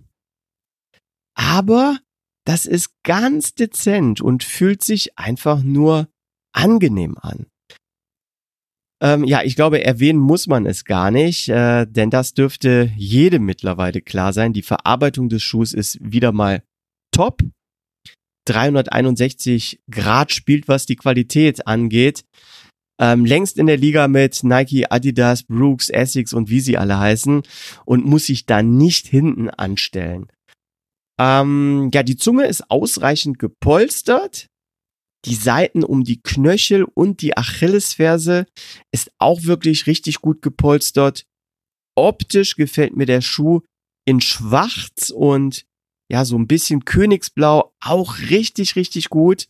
Aber das ist ganz dezent und fühlt sich einfach nur angenehm an. Ähm, ja, ich glaube, erwähnen muss man es gar nicht, äh, denn das dürfte jedem mittlerweile klar sein. Die Verarbeitung des Schuhs ist wieder mal top. 361 Grad spielt, was die Qualität angeht. Ähm, längst in der Liga mit Nike, Adidas, Brooks, Essex und wie sie alle heißen und muss sich da nicht hinten anstellen. Ähm, ja, die Zunge ist ausreichend gepolstert. Die Seiten um die Knöchel und die Achillesferse ist auch wirklich richtig gut gepolstert. Optisch gefällt mir der Schuh in Schwarz und ja, so ein bisschen Königsblau auch richtig, richtig gut.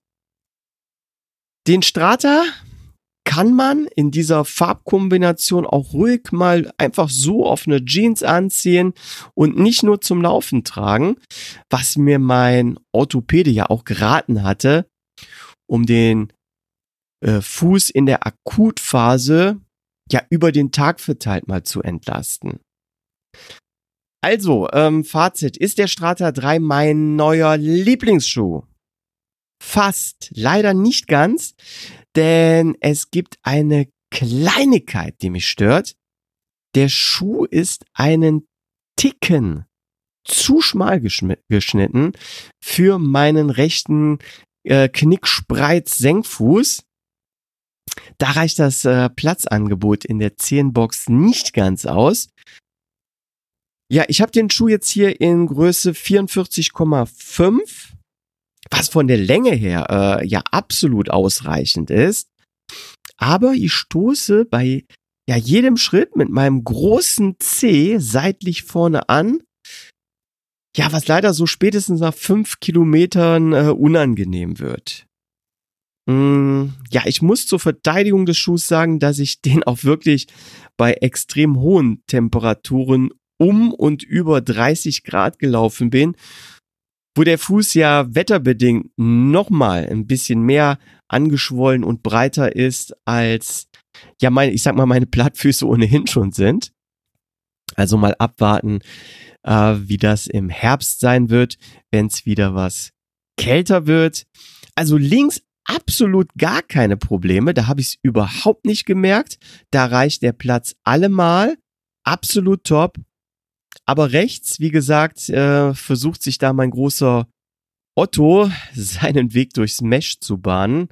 Den Strata kann man in dieser Farbkombination auch ruhig mal einfach so auf eine Jeans anziehen und nicht nur zum Laufen tragen, was mir mein Orthopäde ja auch geraten hatte, um den äh, Fuß in der Akutphase ja über den Tag verteilt mal zu entlasten. Also, ähm, Fazit, ist der Strata 3 mein neuer Lieblingsschuh? Fast, leider nicht ganz, denn es gibt eine Kleinigkeit, die mich stört. Der Schuh ist einen Ticken zu schmal geschnitten für meinen rechten äh, Knickspreiz-Senkfuß. Da reicht das äh, Platzangebot in der 10-Box nicht ganz aus. Ja, ich habe den Schuh jetzt hier in Größe 44,5, was von der Länge her äh, ja absolut ausreichend ist. Aber ich stoße bei ja jedem Schritt mit meinem großen C seitlich vorne an ja, was leider so spätestens nach fünf Kilometern äh, unangenehm wird. Mm, ja, ich muss zur Verteidigung des Schuhs sagen, dass ich den auch wirklich bei extrem hohen Temperaturen um und über 30 Grad gelaufen bin, wo der Fuß ja wetterbedingt nochmal ein bisschen mehr angeschwollen und breiter ist als, ja, meine, ich sag mal, meine Plattfüße ohnehin schon sind. Also mal abwarten, äh, wie das im Herbst sein wird, wenn es wieder was kälter wird. Also links absolut gar keine Probleme. Da habe ich es überhaupt nicht gemerkt. Da reicht der Platz allemal. Absolut top. Aber rechts, wie gesagt, äh, versucht sich da mein großer Otto seinen Weg durchs Mesh zu bahnen.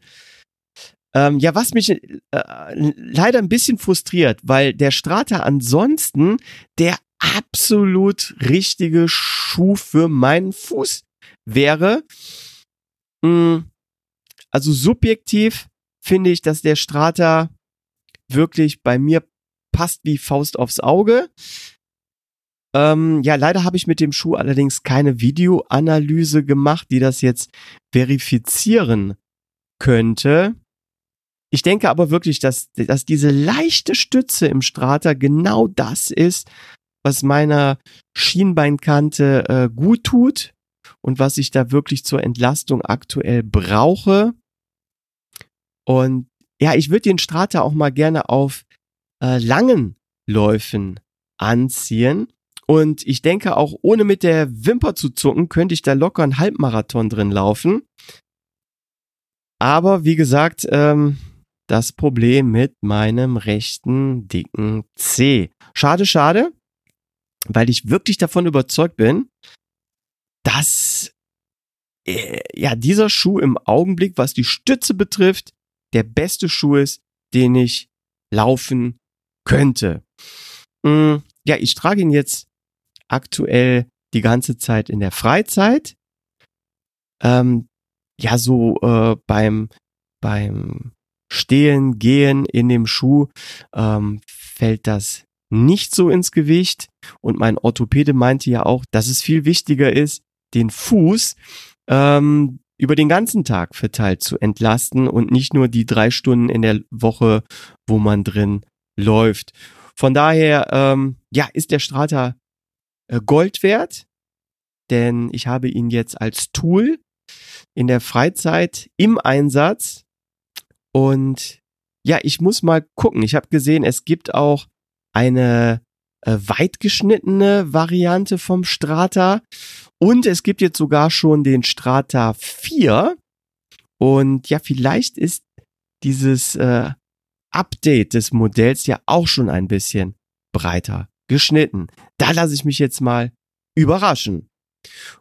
Ähm, ja, was mich äh, leider ein bisschen frustriert, weil der Strata ansonsten der absolut richtige Schuh für meinen Fuß wäre. Mhm. Also subjektiv finde ich, dass der Strata wirklich bei mir passt wie Faust aufs Auge. Ähm, ja, leider habe ich mit dem Schuh allerdings keine Videoanalyse gemacht, die das jetzt verifizieren könnte. Ich denke aber wirklich, dass, dass diese leichte Stütze im Strata genau das ist, was meiner Schienbeinkante äh, gut tut und was ich da wirklich zur Entlastung aktuell brauche. Und ja, ich würde den Strata auch mal gerne auf äh, langen Läufen anziehen. Und ich denke auch, ohne mit der Wimper zu zucken, könnte ich da locker einen Halbmarathon drin laufen. Aber wie gesagt, ähm, das Problem mit meinem rechten dicken C. Schade, schade, weil ich wirklich davon überzeugt bin, dass äh, ja dieser Schuh im Augenblick, was die Stütze betrifft, der beste Schuh ist, den ich laufen könnte. Mm, ja, ich trage ihn jetzt aktuell die ganze Zeit in der Freizeit. Ähm, ja, so äh, beim beim Stehen, Gehen in dem Schuh ähm, fällt das nicht so ins Gewicht. Und mein Orthopäde meinte ja auch, dass es viel wichtiger ist, den Fuß ähm, über den ganzen Tag verteilt zu entlasten und nicht nur die drei Stunden in der Woche, wo man drin läuft. Von daher, ähm, ja, ist der Strata Gold wert, denn ich habe ihn jetzt als Tool in der Freizeit im Einsatz und ja, ich muss mal gucken. Ich habe gesehen, es gibt auch eine äh, weitgeschnittene Variante vom Strata und es gibt jetzt sogar schon den Strata 4. Und ja, vielleicht ist dieses äh, Update des Modells ja auch schon ein bisschen breiter geschnitten. Da lasse ich mich jetzt mal überraschen.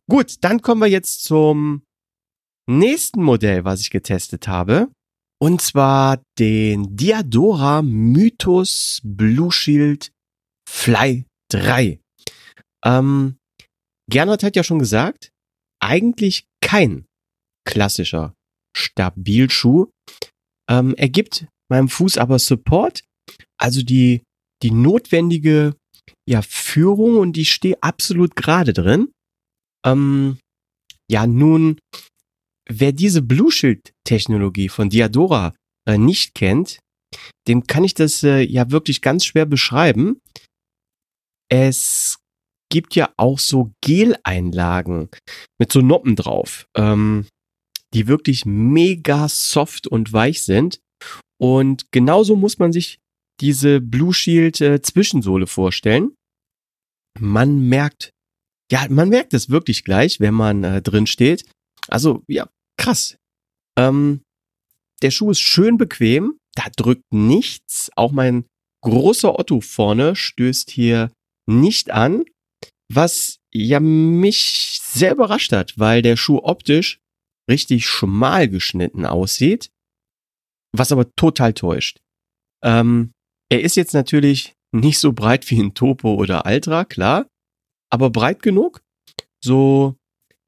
Gut, dann kommen wir jetzt zum nächsten Modell, was ich getestet habe. Und zwar den Diadora Mythos Blue Shield Fly 3. Ähm, Gernot hat ja schon gesagt, eigentlich kein klassischer Stabilschuh. Ähm, er gibt meinem Fuß aber Support, also die, die notwendige ja, Führung und ich stehe absolut gerade drin. Ähm, ja, nun Wer diese Blue Shield Technologie von Diadora äh, nicht kennt, dem kann ich das äh, ja wirklich ganz schwer beschreiben. Es gibt ja auch so Geleinlagen mit so Noppen drauf, ähm, die wirklich mega soft und weich sind. Und genauso muss man sich diese Blue Shield äh, Zwischensohle vorstellen. Man merkt, ja, man merkt es wirklich gleich, wenn man äh, drin steht. Also ja, krass. Ähm, der Schuh ist schön bequem, da drückt nichts. Auch mein großer Otto vorne stößt hier nicht an, was ja mich sehr überrascht hat, weil der Schuh optisch richtig schmal geschnitten aussieht, was aber total täuscht. Ähm, er ist jetzt natürlich nicht so breit wie ein Topo oder Altra, klar, aber breit genug, so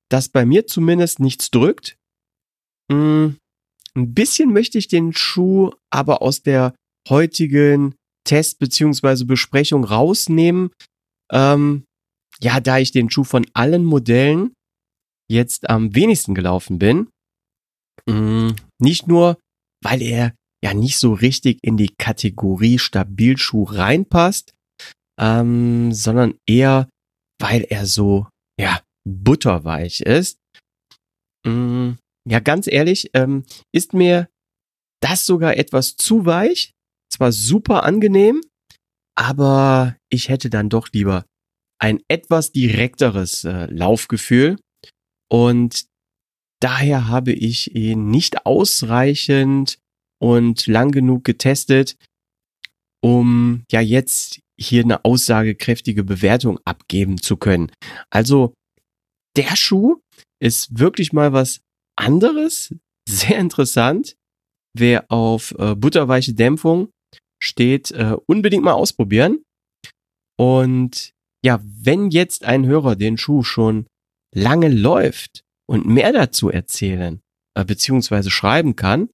dass bei mir zumindest nichts drückt. Mm, ein bisschen möchte ich den Schuh aber aus der heutigen Test- beziehungsweise Besprechung rausnehmen. Ähm, ja, da ich den Schuh von allen Modellen jetzt am wenigsten gelaufen bin. Mm, nicht nur, weil er ja nicht so richtig in die Kategorie Stabilschuh reinpasst, ähm, sondern eher, weil er so, ja, butterweich ist. Mm, ja, ganz ehrlich, ähm, ist mir das sogar etwas zu weich. Zwar super angenehm, aber ich hätte dann doch lieber ein etwas direkteres äh, Laufgefühl. Und daher habe ich ihn nicht ausreichend und lang genug getestet, um ja jetzt hier eine aussagekräftige Bewertung abgeben zu können. Also der Schuh ist wirklich mal was anderes, sehr interessant. Wer auf äh, butterweiche Dämpfung steht, äh, unbedingt mal ausprobieren. Und ja, wenn jetzt ein Hörer den Schuh schon lange läuft und mehr dazu erzählen äh, beziehungsweise schreiben kann,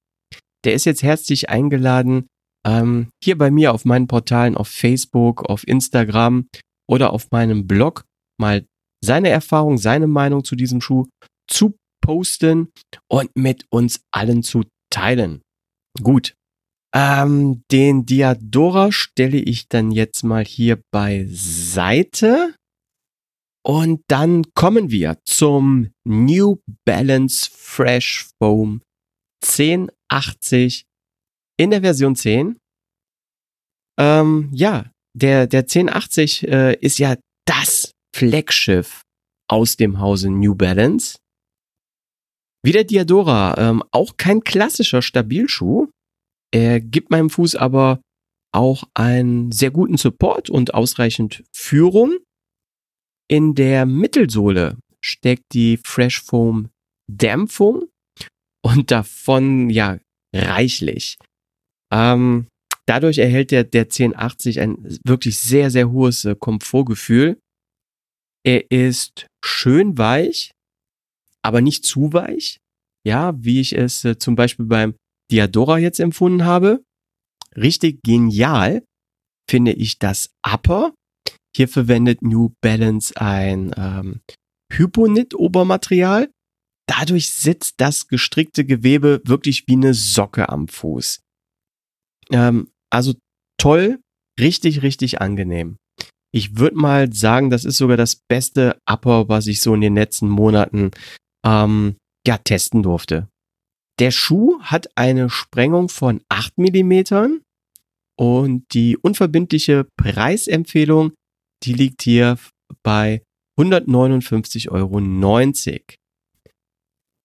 der ist jetzt herzlich eingeladen, ähm, hier bei mir auf meinen Portalen auf Facebook, auf Instagram oder auf meinem Blog mal seine Erfahrung, seine Meinung zu diesem Schuh zu posten und mit uns allen zu teilen. Gut. Ähm, den Diadora stelle ich dann jetzt mal hier beiseite. Und dann kommen wir zum New Balance Fresh Foam 1080 in der Version 10. Ähm, ja, der, der 1080 äh, ist ja das Flaggschiff aus dem Hause New Balance. Wie der Diadora, ähm, auch kein klassischer Stabilschuh. Er gibt meinem Fuß aber auch einen sehr guten Support und ausreichend Führung. In der Mittelsohle steckt die Fresh Foam Dämpfung und davon ja reichlich. Ähm, dadurch erhält der, der 1080 ein wirklich sehr, sehr hohes äh, Komfortgefühl. Er ist schön weich, aber nicht zu weich. Ja, wie ich es äh, zum Beispiel beim Diadora jetzt empfunden habe. Richtig genial finde ich das Upper. Hier verwendet New Balance ein ähm, Hyponit-Obermaterial. Dadurch sitzt das gestrickte Gewebe wirklich wie eine Socke am Fuß. Ähm, also toll, richtig, richtig angenehm. Ich würde mal sagen, das ist sogar das beste Upper, was ich so in den letzten Monaten ähm, ja, testen durfte. Der Schuh hat eine Sprengung von 8 Millimetern und die unverbindliche Preisempfehlung, die liegt hier bei 159,90 Euro.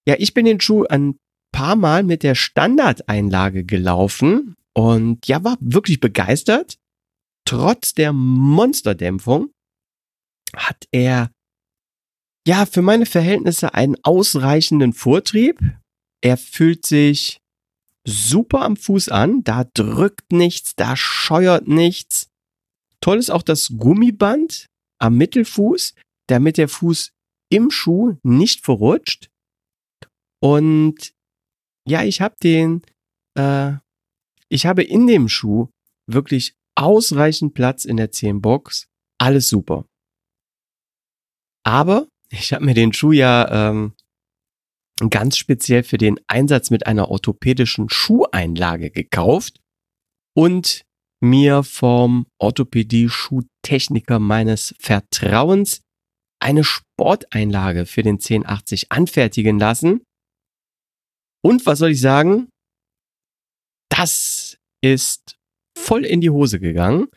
Ja, ich bin den Schuh ein paar Mal mit der Standardeinlage gelaufen und ja, war wirklich begeistert. Trotz der Monsterdämpfung hat er ja für meine Verhältnisse einen ausreichenden Vortrieb. Er fühlt sich super am Fuß an, da drückt nichts, da scheuert nichts. Toll ist auch das Gummiband am Mittelfuß, damit der Fuß im Schuh nicht verrutscht. Und ja, ich habe den äh, ich habe in dem Schuh wirklich ausreichend Platz in der 10 Box. Alles super. Aber ich habe mir den Schuh ja ähm, ganz speziell für den Einsatz mit einer orthopädischen Schuheinlage gekauft und mir vom Orthopädie-Schuhtechniker meines Vertrauens eine Sporteinlage für den 1080 anfertigen lassen. Und was soll ich sagen? das ist voll in die Hose gegangen.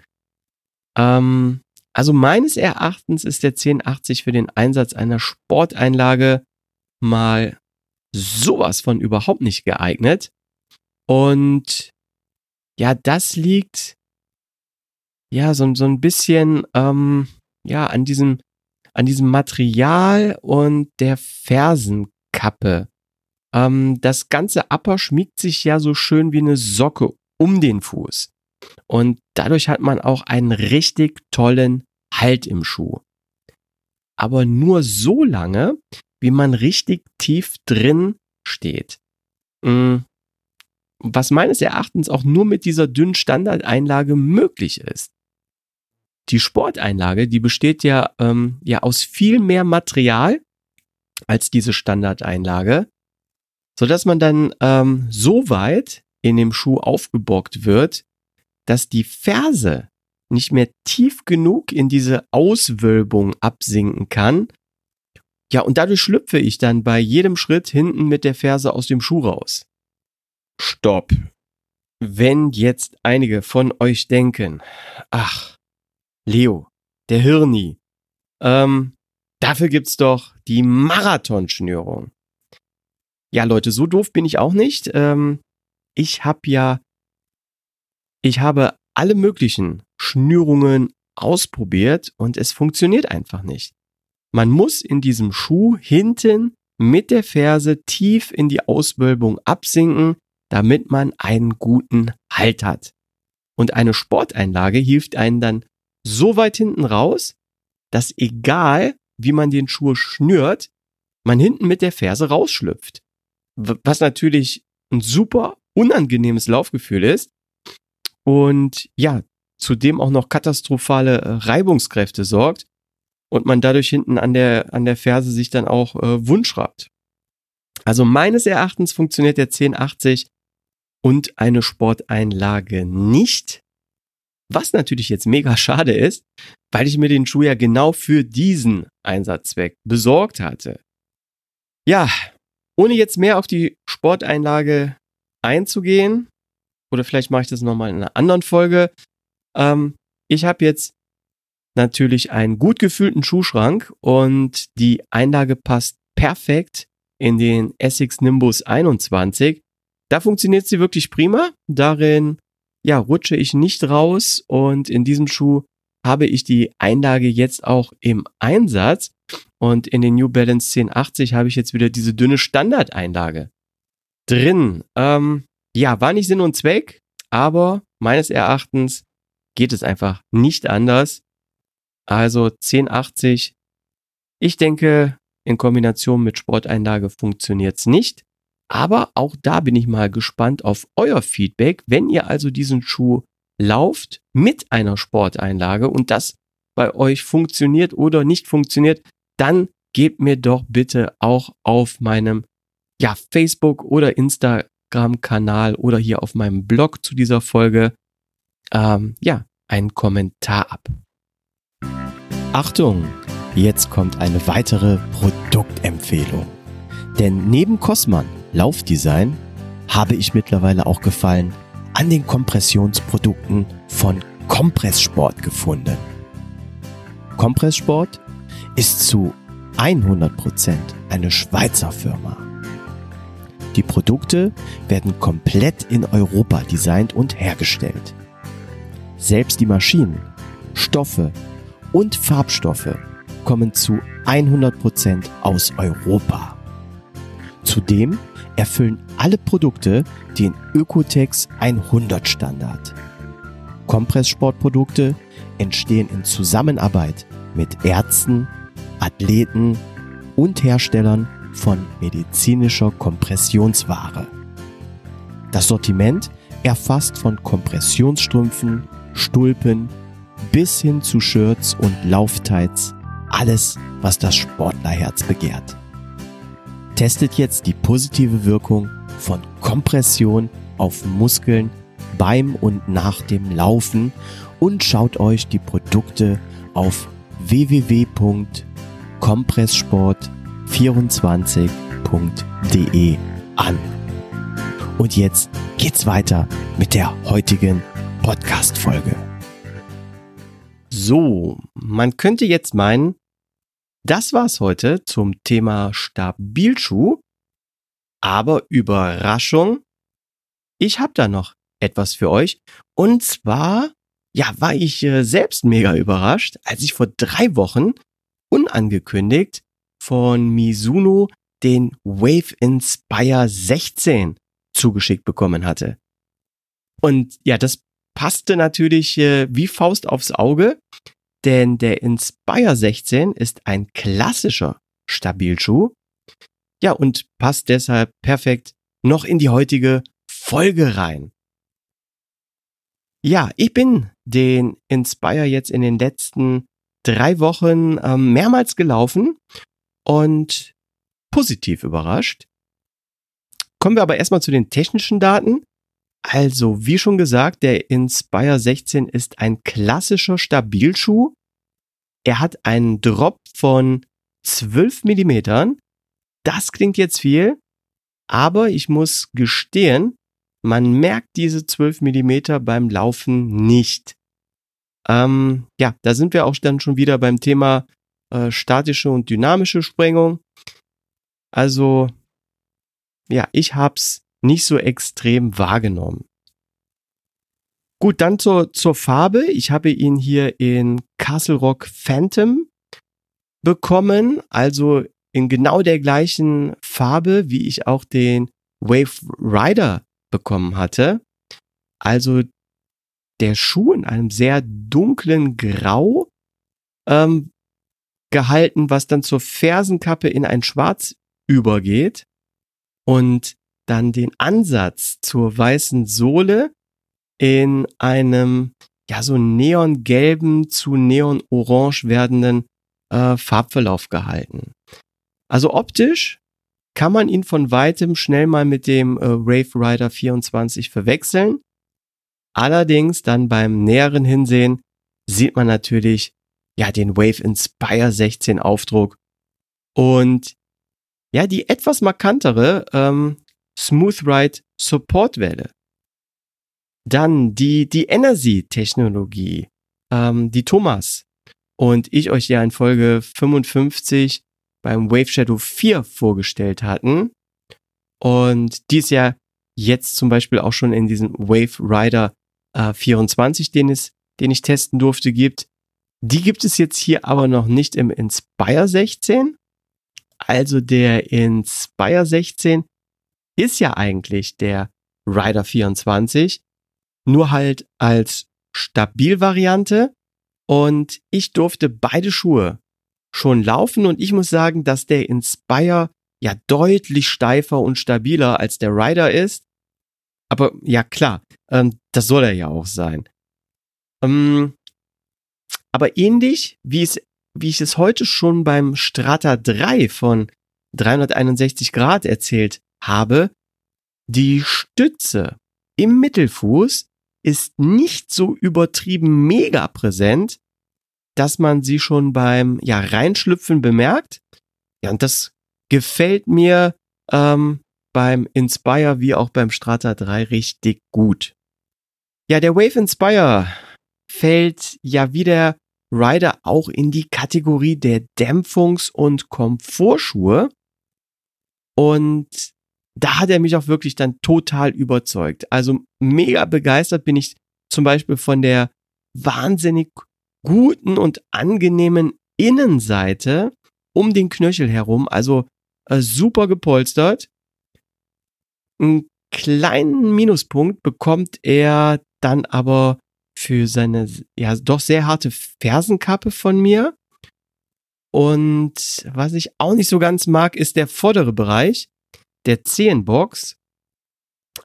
Ähm, also meines Erachtens ist der 1080 für den Einsatz einer Sporteinlage mal sowas von überhaupt nicht geeignet. Und ja, das liegt ja so, so ein bisschen ähm, ja an diesem an diesem Material und der Fersenkappe. Ähm, das ganze Upper schmiegt sich ja so schön wie eine Socke um den Fuß. Und dadurch hat man auch einen richtig tollen Halt im Schuh. Aber nur so lange, wie man richtig tief drin steht. Mm. Was meines Erachtens auch nur mit dieser dünnen Standardeinlage möglich ist. Die Sporteinlage, die besteht ja, ähm, ja aus viel mehr Material als diese Standardeinlage so dass man dann ähm, so weit in dem Schuh aufgebockt wird, dass die Ferse nicht mehr tief genug in diese Auswölbung absinken kann. Ja, und dadurch schlüpfe ich dann bei jedem Schritt hinten mit der Ferse aus dem Schuh raus. Stopp. Wenn jetzt einige von euch denken, ach, Leo, der Hirni, ähm, dafür gibt's doch die Marathonschnürung. Ja, Leute, so doof bin ich auch nicht. Ähm, ich habe ja, ich habe alle möglichen Schnürungen ausprobiert und es funktioniert einfach nicht. Man muss in diesem Schuh hinten mit der Ferse tief in die Auswölbung absinken, damit man einen guten Halt hat. Und eine Sporteinlage hilft einen dann so weit hinten raus, dass egal wie man den Schuh schnürt, man hinten mit der Ferse rausschlüpft. Was natürlich ein super unangenehmes Laufgefühl ist. Und ja, zudem auch noch katastrophale äh, Reibungskräfte sorgt und man dadurch hinten an der, an der Ferse sich dann auch äh, wundschraubt. Also meines Erachtens funktioniert der 1080 und eine Sporteinlage nicht. Was natürlich jetzt mega schade ist, weil ich mir den Schuh ja genau für diesen Einsatzzweck besorgt hatte. Ja, ohne jetzt mehr auf die Sporteinlage einzugehen, oder vielleicht mache ich das nochmal in einer anderen Folge. Ähm, ich habe jetzt natürlich einen gut gefühlten Schuhschrank und die Einlage passt perfekt in den Essex Nimbus 21. Da funktioniert sie wirklich prima. Darin ja, rutsche ich nicht raus und in diesem Schuh habe ich die Einlage jetzt auch im Einsatz. Und in den New Balance 1080 habe ich jetzt wieder diese dünne Standardeinlage drin. Ähm, ja, war nicht Sinn und Zweck, aber meines Erachtens geht es einfach nicht anders. Also 1080. Ich denke, in Kombination mit Sporteinlage funktioniert es nicht. Aber auch da bin ich mal gespannt auf euer Feedback. Wenn ihr also diesen Schuh lauft mit einer Sporteinlage und das bei euch funktioniert oder nicht funktioniert, dann gebt mir doch bitte auch auf meinem ja, Facebook oder Instagram-Kanal oder hier auf meinem Blog zu dieser Folge ähm, ja, einen Kommentar ab. Achtung, jetzt kommt eine weitere Produktempfehlung. Denn neben Cosman Laufdesign habe ich mittlerweile auch Gefallen an den Kompressionsprodukten von Kompresssport gefunden. Kompresssport ist zu 100% eine Schweizer Firma. Die Produkte werden komplett in Europa designt und hergestellt. Selbst die Maschinen, Stoffe und Farbstoffe kommen zu 100% aus Europa. Zudem erfüllen alle Produkte den Ökotex 100 Standard. Kompresssportprodukte entstehen in Zusammenarbeit mit Ärzten, Athleten und Herstellern von medizinischer Kompressionsware. Das Sortiment erfasst von Kompressionsstrümpfen, Stulpen bis hin zu Shirts und Lauftights alles, was das Sportlerherz begehrt. Testet jetzt die positive Wirkung von Kompression auf Muskeln beim und nach dem Laufen und schaut euch die Produkte auf www.kompresssport24.de an. Und jetzt geht's weiter mit der heutigen Podcast-Folge. So, man könnte jetzt meinen, das war's heute zum Thema Stabilschuh. Aber Überraschung, ich habe da noch etwas für euch. Und zwar, ja, war ich äh, selbst mega überrascht, als ich vor drei Wochen unangekündigt von Mizuno den Wave Inspire 16 zugeschickt bekommen hatte. Und ja, das passte natürlich äh, wie Faust aufs Auge, denn der Inspire 16 ist ein klassischer Stabilschuh. Ja, und passt deshalb perfekt noch in die heutige Folge rein. Ja, ich bin den Inspire jetzt in den letzten drei Wochen ähm, mehrmals gelaufen und positiv überrascht. Kommen wir aber erstmal zu den technischen Daten. Also, wie schon gesagt, der Inspire 16 ist ein klassischer Stabilschuh. Er hat einen Drop von 12 Millimetern. Das klingt jetzt viel, aber ich muss gestehen, man merkt diese 12 Millimeter beim Laufen nicht. Ähm, ja, da sind wir auch dann schon wieder beim Thema äh, statische und dynamische Sprengung. Also, ja, ich hab's nicht so extrem wahrgenommen. Gut, dann zur, zur Farbe. Ich habe ihn hier in Castle Rock Phantom bekommen, also in genau der gleichen Farbe, wie ich auch den Wave Rider bekommen hatte. Also der Schuh in einem sehr dunklen Grau ähm, gehalten, was dann zur Fersenkappe in ein Schwarz übergeht und dann den Ansatz zur weißen Sohle in einem ja so neongelben zu neonorange werdenden äh, Farbverlauf gehalten. Also optisch kann man ihn von weitem schnell mal mit dem äh, Rave Rider 24 verwechseln. Allerdings dann beim näheren Hinsehen sieht man natürlich ja den Wave Inspire 16 Aufdruck und ja die etwas markantere ähm, Smooth Ride Support Welle. Dann die die Energy Technologie, ähm, die Thomas und ich euch ja in Folge 55 beim Wave Shadow 4 vorgestellt hatten und dies ja jetzt zum Beispiel auch schon in diesem Wave Rider äh, 24, den es, den ich testen durfte, gibt. Die gibt es jetzt hier aber noch nicht im Inspire 16. Also der Inspire 16 ist ja eigentlich der Rider 24, nur halt als Stabilvariante. Und ich durfte beide Schuhe schon laufen und ich muss sagen, dass der Inspire ja deutlich steifer und stabiler als der Rider ist. Aber ja klar, ähm, das soll er ja auch sein. Ähm, aber ähnlich wie es, wie ich es heute schon beim Strata 3 von 361 Grad erzählt habe, die Stütze im Mittelfuß ist nicht so übertrieben mega präsent, dass man sie schon beim ja, Reinschlüpfen bemerkt. Ja, und das gefällt mir ähm, beim Inspire wie auch beim Strata 3 richtig gut. Ja, der Wave Inspire fällt ja wie der Rider auch in die Kategorie der Dämpfungs- und Komfortschuhe. Und da hat er mich auch wirklich dann total überzeugt. Also mega begeistert bin ich zum Beispiel von der wahnsinnig guten und angenehmen Innenseite um den Knöchel herum, also äh, super gepolstert. Einen kleinen Minuspunkt bekommt er dann aber für seine ja doch sehr harte Fersenkappe von mir. Und was ich auch nicht so ganz mag, ist der vordere Bereich der Zehenbox.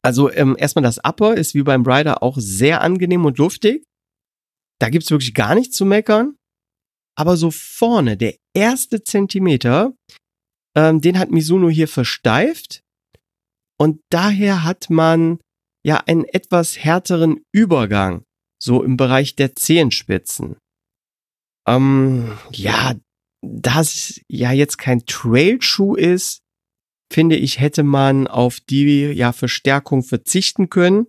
Also ähm, erstmal das Upper ist wie beim Rider auch sehr angenehm und luftig. Da gibt's wirklich gar nichts zu meckern. Aber so vorne, der erste Zentimeter, ähm, den hat Mizuno hier versteift. Und daher hat man ja einen etwas härteren Übergang, so im Bereich der Zehenspitzen. Ähm, ja, da es ja jetzt kein Trailschuh ist, finde ich, hätte man auf die ja Verstärkung verzichten können.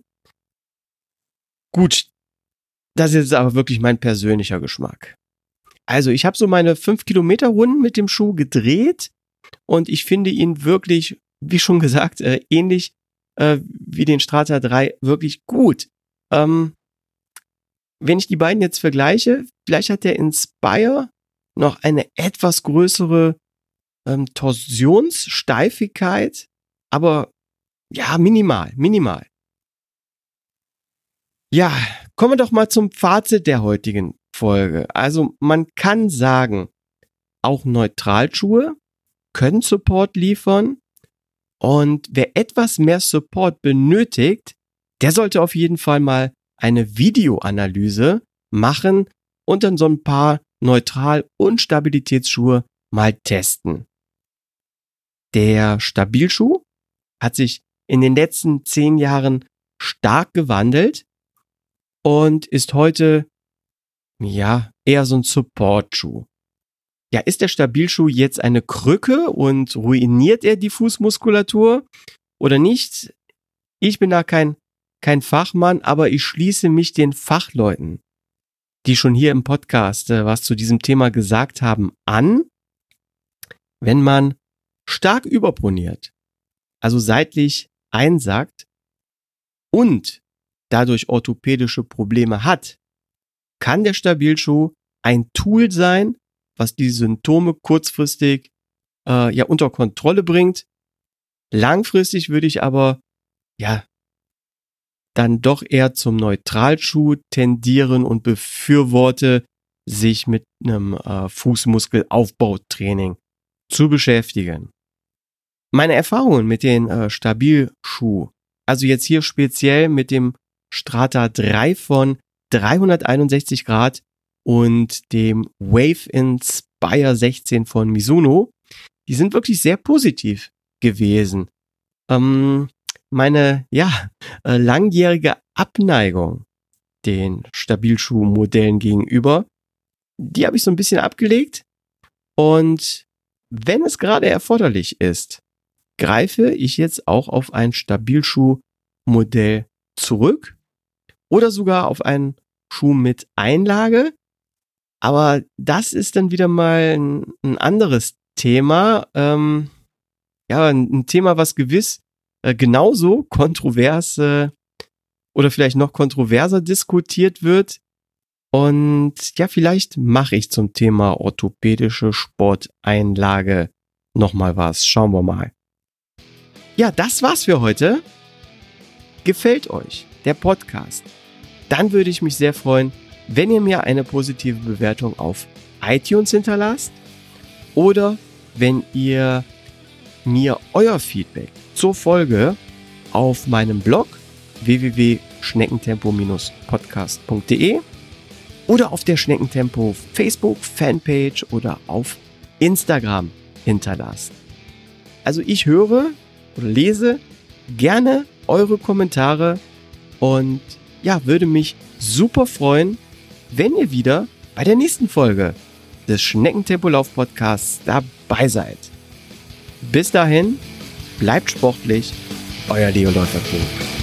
Gut, das ist aber wirklich mein persönlicher Geschmack. Also ich habe so meine 5 Kilometer Runden mit dem Schuh gedreht und ich finde ihn wirklich, wie schon gesagt, äh, ähnlich äh, wie den Strata 3 wirklich gut. Ähm, wenn ich die beiden jetzt vergleiche, vielleicht hat der Inspire noch eine etwas größere ähm, Torsionssteifigkeit, aber ja, minimal, minimal. Ja, kommen wir doch mal zum Fazit der heutigen Folge. Also man kann sagen, auch Neutralschuhe können Support liefern und wer etwas mehr Support benötigt, der sollte auf jeden Fall mal eine Videoanalyse machen und dann so ein paar Neutral- und Stabilitätsschuhe mal testen. Der Stabilschuh hat sich in den letzten zehn Jahren stark gewandelt und ist heute, ja, eher so ein Support-Schuh. Ja, ist der Stabilschuh jetzt eine Krücke und ruiniert er die Fußmuskulatur oder nicht? Ich bin da kein, kein Fachmann, aber ich schließe mich den Fachleuten, die schon hier im Podcast äh, was zu diesem Thema gesagt haben, an. Wenn man stark überproniert, also seitlich einsackt und dadurch orthopädische Probleme hat, kann der Stabilschuh ein Tool sein, was die Symptome kurzfristig äh, ja unter Kontrolle bringt. Langfristig würde ich aber ja dann doch eher zum Neutralschuh tendieren und befürworte, sich mit einem äh, Fußmuskelaufbautraining zu beschäftigen. Meine Erfahrungen mit den äh, Stabilschuh, also jetzt hier speziell mit dem Strata 3 von 361 Grad und dem Wave Inspire 16 von Mizuno, die sind wirklich sehr positiv gewesen. Ähm, meine, ja, äh, langjährige Abneigung den Stabilschuhmodellen gegenüber, die habe ich so ein bisschen abgelegt. Und wenn es gerade erforderlich ist, greife ich jetzt auch auf ein Stabilschuhmodell zurück oder sogar auf einen Schuh mit Einlage. Aber das ist dann wieder mal ein, ein anderes Thema. Ähm, ja, ein, Thema, was gewiss äh, genauso kontrovers äh, oder vielleicht noch kontroverser diskutiert wird. Und ja, vielleicht mache ich zum Thema orthopädische Sporteinlage nochmal was. Schauen wir mal. Ja, das war's für heute. Gefällt euch der Podcast? Dann würde ich mich sehr freuen, wenn ihr mir eine positive Bewertung auf iTunes hinterlasst oder wenn ihr mir euer Feedback zur Folge auf meinem Blog www.schneckentempo-podcast.de oder auf der Schneckentempo Facebook Fanpage oder auf Instagram hinterlasst. Also ich höre oder lese gerne eure Kommentare und ja, würde mich super freuen, wenn ihr wieder bei der nächsten Folge des Schneckentempo Lauf Podcasts dabei seid. Bis dahin, bleibt sportlich, euer Leo Läufer King.